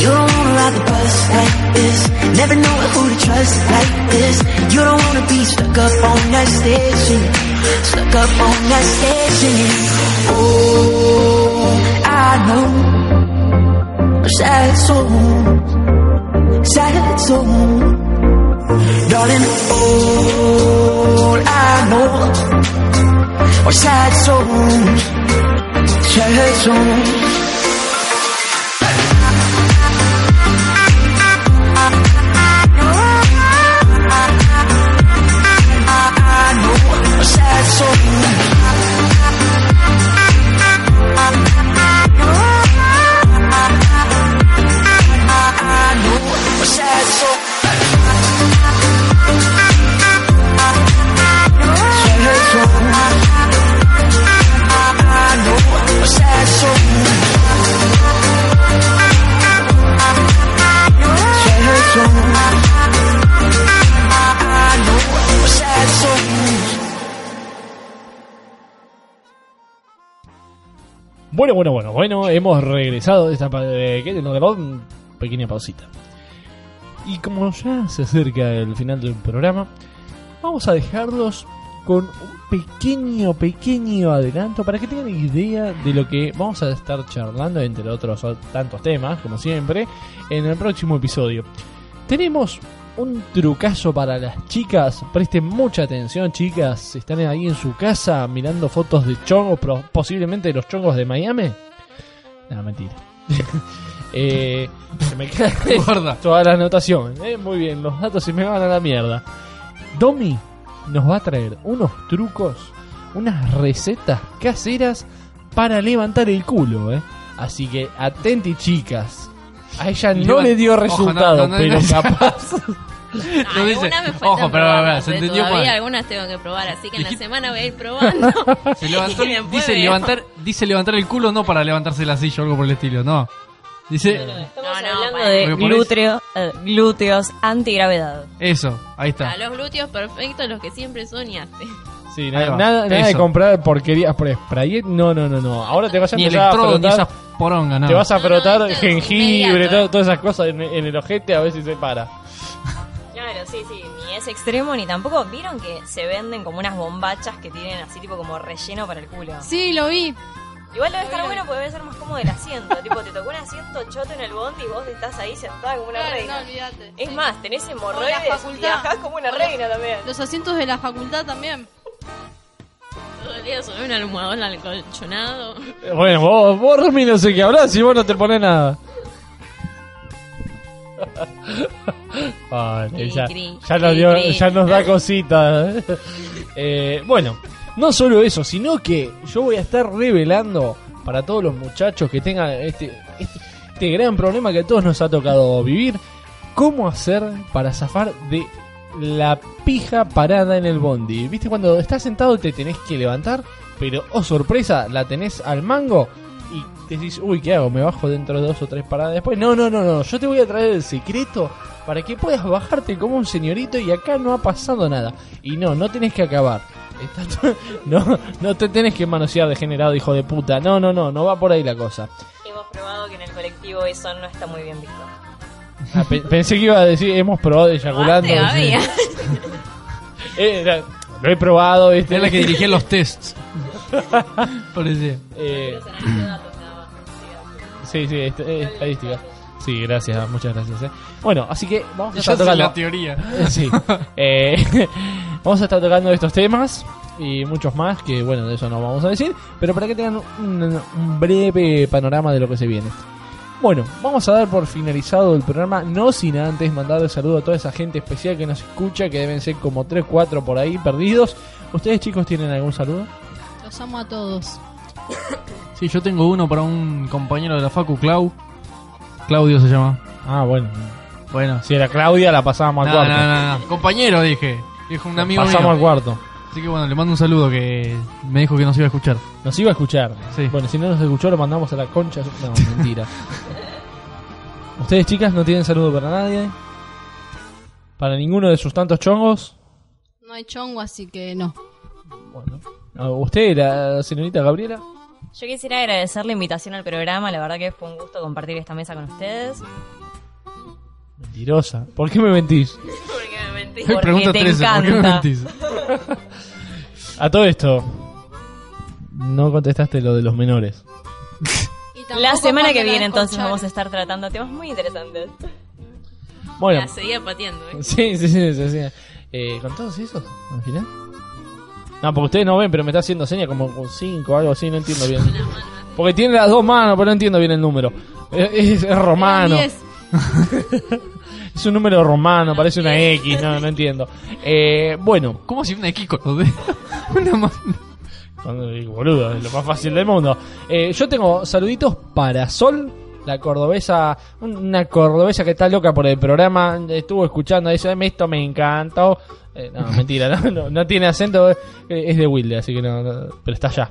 You don't wanna ride the bus like this. Never know who to trust like this. You don't wanna be stuck up on that station. Stuck up on that station. Oh, I know. Sad soul. Sad soul. Darling, all I know are sad souls. Sad souls. Bueno, bueno, bueno, bueno, hemos regresado de esta pa- de, ¿qué? pequeña pausita. Y como ya se acerca el final del programa, vamos a dejarlos con un pequeño, pequeño adelanto para que tengan idea de lo que vamos a estar charlando, entre otros tantos temas, como siempre, en el próximo episodio. Tenemos un trucazo para las chicas, presten mucha atención chicas, si están ahí en su casa mirando fotos de chongos, posiblemente de los chongos de Miami. No, mentira. (laughs) Eh, se me queda (laughs) Guarda. toda la anotación. eh, muy bien, los datos se me van a la mierda. Domi nos va a traer unos trucos, unas recetas caseras para levantar el culo, ¿eh? Así que atenti chicas. A ella no le dio Ojo, no, resultado, pero no. capaz (laughs) No dice- me ojo, pero, probarlas, pero, se entendió todavía mal. algunas tengo que probar, así que en la semana voy a ir probando. (laughs) Se (laughs) levantó, dice, levantar, dice levantar el culo no para levantarse la silla o algo por el estilo, no. Dice Estamos No, no, hablando de glúteo, eh, glúteos antigravedad. eso, ahí está. A los glúteos perfectos, los que siempre soñaste. Sí, nada, nada, nada de comprar porquerías por Sprayet. No, no, no, no. Ahora te vas a Ni empezar a ni frotar, poronga, no. te vas a No, no, frotar jengibre, todo- todas esas cosas en, en el ojete a ver si se para. Claro, sí, sí, ni es extremo ni tampoco. ¿Vieron que se venden como unas bombachas que tienen así tipo como relleno para el culo? Sí, lo vi. Igual debe estar bueno porque debe ser más cómodo el asiento. tipo, te tocó un asiento choto en el bondi y vos estás ahí sentada como una Claro, reina. no, olvídate. Es Sí. más, tenés hemorroides la y facultad. viajás como una reina también. Los asientos de la facultad también. Todo el día sobre un almohadón alcolchonado. Bueno, vos, vos Rami, no sé qué hablas y vos no te pones nada. (laughs) Vale, ya, nos, cri, dio- cri. ya nos da cosita. (laughs) Eh, bueno, no solo eso, sino que yo voy a estar revelando para todos los muchachos que tengan este, este, este gran problema que a todos nos ha tocado vivir, cómo hacer para zafar de la pija parada en el bondi. ¿Viste cuando estás sentado te tenés que levantar, pero oh sorpresa, la tenés al mango y decís, uy, ¿qué hago? ¿Me bajo dentro de dos o tres paradas después? No, no, no, no, yo te voy a traer el secreto para que puedas bajarte como un señorito y acá no ha pasado nada. Y no, no tenés que acabar. (laughs) No, no te tenés que manosear degenerado, hijo de puta. No, no, no, no va por ahí la cosa. Hemos probado que en el colectivo eso no está muy bien visto. Ah, pe- pensé que iba a decir, hemos probado eyaculando. Gaby? (laughs) Eh, era- lo he probado, ¿viste? Es la que dirigía los tests. (laughs) Parecía. Eh, sí, sí, est- eh, estadística. Sí, gracias, muchas gracias. eh. Bueno, así que vamos a Esa estar es tocando. la teoría. Eh, Sí. (laughs) Eh, vamos a estar tocando estos temas y muchos más que, bueno, de eso no vamos a decir, pero para que tengan un, un breve panorama de lo que se viene. Bueno, vamos a dar por finalizado el programa, no sin antes mandarle saludo a toda esa gente especial que nos escucha, que deben ser como 3, 4 por ahí perdidos. ¿Ustedes chicos tienen algún saludo? Los amo a todos. Sí, yo tengo uno para un compañero de la Facu, Clau. Claudio se llama. Ah, bueno. Bueno. Si era Claudia, la pasábamos al No, cuarto. no, no, no. Compañero, dije. Dijo un amigo pasamos mío. al cuarto. Así que bueno, le mando un saludo que me dijo que nos iba a escuchar. Nos iba a escuchar. Sí. Bueno, si no nos escuchó, lo mandamos a la concha. No, mentira. (laughs) ¿Ustedes, chicas, no tienen saludo para nadie? ¿Para ninguno de sus tantos chongos? No hay chongo, así que no. Bueno. ¿A ¿Usted, la señorita Gabriela? Yo quisiera agradecer la invitación al programa, la verdad que fue un gusto compartir esta mesa con ustedes. Mentirosa. ¿Por qué me mentís? (laughs) Porque me mentí. Porque Pregunta te 13, ¿por qué me mentís? (laughs) A todo esto, no contestaste lo de los menores. (laughs) La semana que viene entonces vamos a estar tratando temas muy interesantes. Bueno, La seguía pateando, ¿eh? sí, sí, sí, sí, sí. Eh, ¿Con todos esos al final? No, porque ustedes no ven, pero me está haciendo señas como con 5 o algo así, no entiendo bien. Porque tiene las dos manos, pero no entiendo bien el número. Es, es romano. (laughs) Es un número romano, parece una X, no, no entiendo. Eh, bueno, ¿Cómo si una X con los dedos? Una digo, boludo, es lo más fácil del mundo. Eh, yo tengo saluditos para Sol, la cordobesa, una cordobesa que está loca por el programa, estuvo escuchando, dice, "Em, esto me encantó. Eh, no, mentira, (laughs) no, no, no tiene acento, eh, es de Wilde, así que no, no, pero está allá.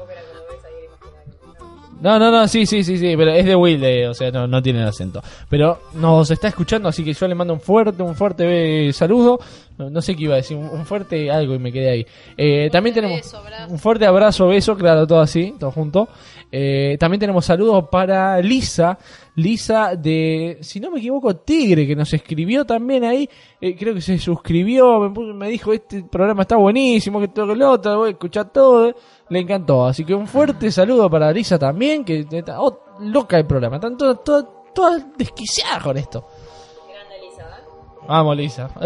No, no, no, sí, sí, sí, sí, pero es de Wilde, o sea, no, no tiene el acento. Pero nos está escuchando, así que yo le mando un fuerte, un fuerte eh, saludo. No, no sé qué iba a decir, un, fuerte algo y me quedé ahí. Eh, también tenemos beso, un fuerte abrazo, beso, claro, todo así, todo junto. Eh, también tenemos saludos para Lisa, Lisa de, si no me equivoco, Tigre, que nos escribió también ahí. Eh, creo que se suscribió, me, me dijo, este programa está buenísimo, que todo que lo otro, voy a escuchar todo. Eh. Le encantó. Así que un fuerte saludo para Lisa también, que está oh, loca el programa. Están todas, todas, todas desquiciadas con esto. Vamos, Lisa. (laughs)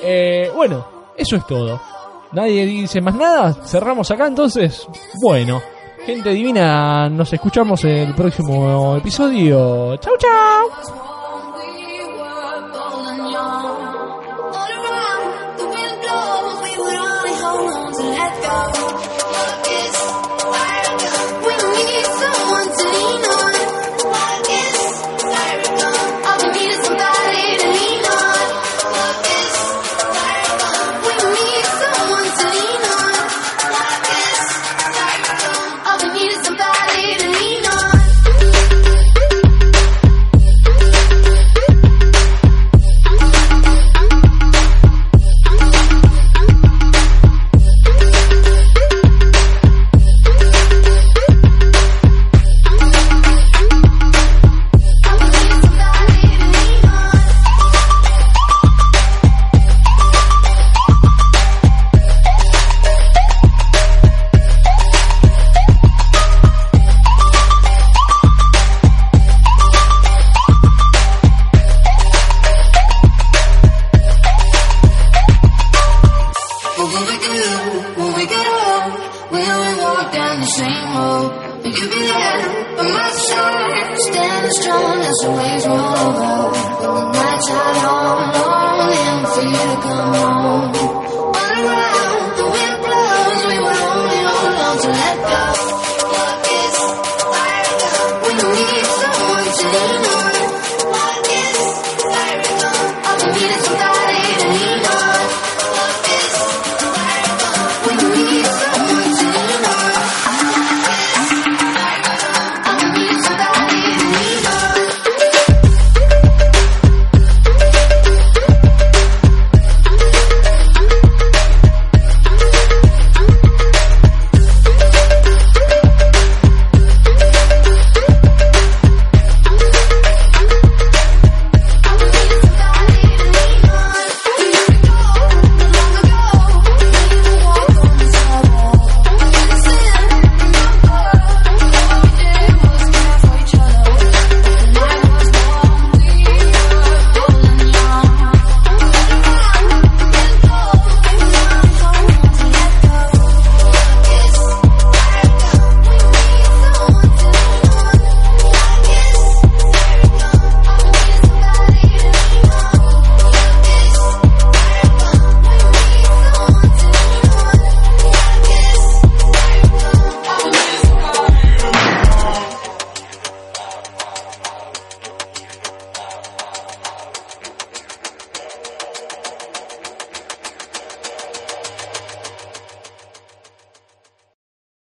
Eh, bueno, eso es todo. Nadie dice más nada. Cerramos acá entonces. Bueno, gente divina, nos escuchamos en el próximo episodio. Chau, chau.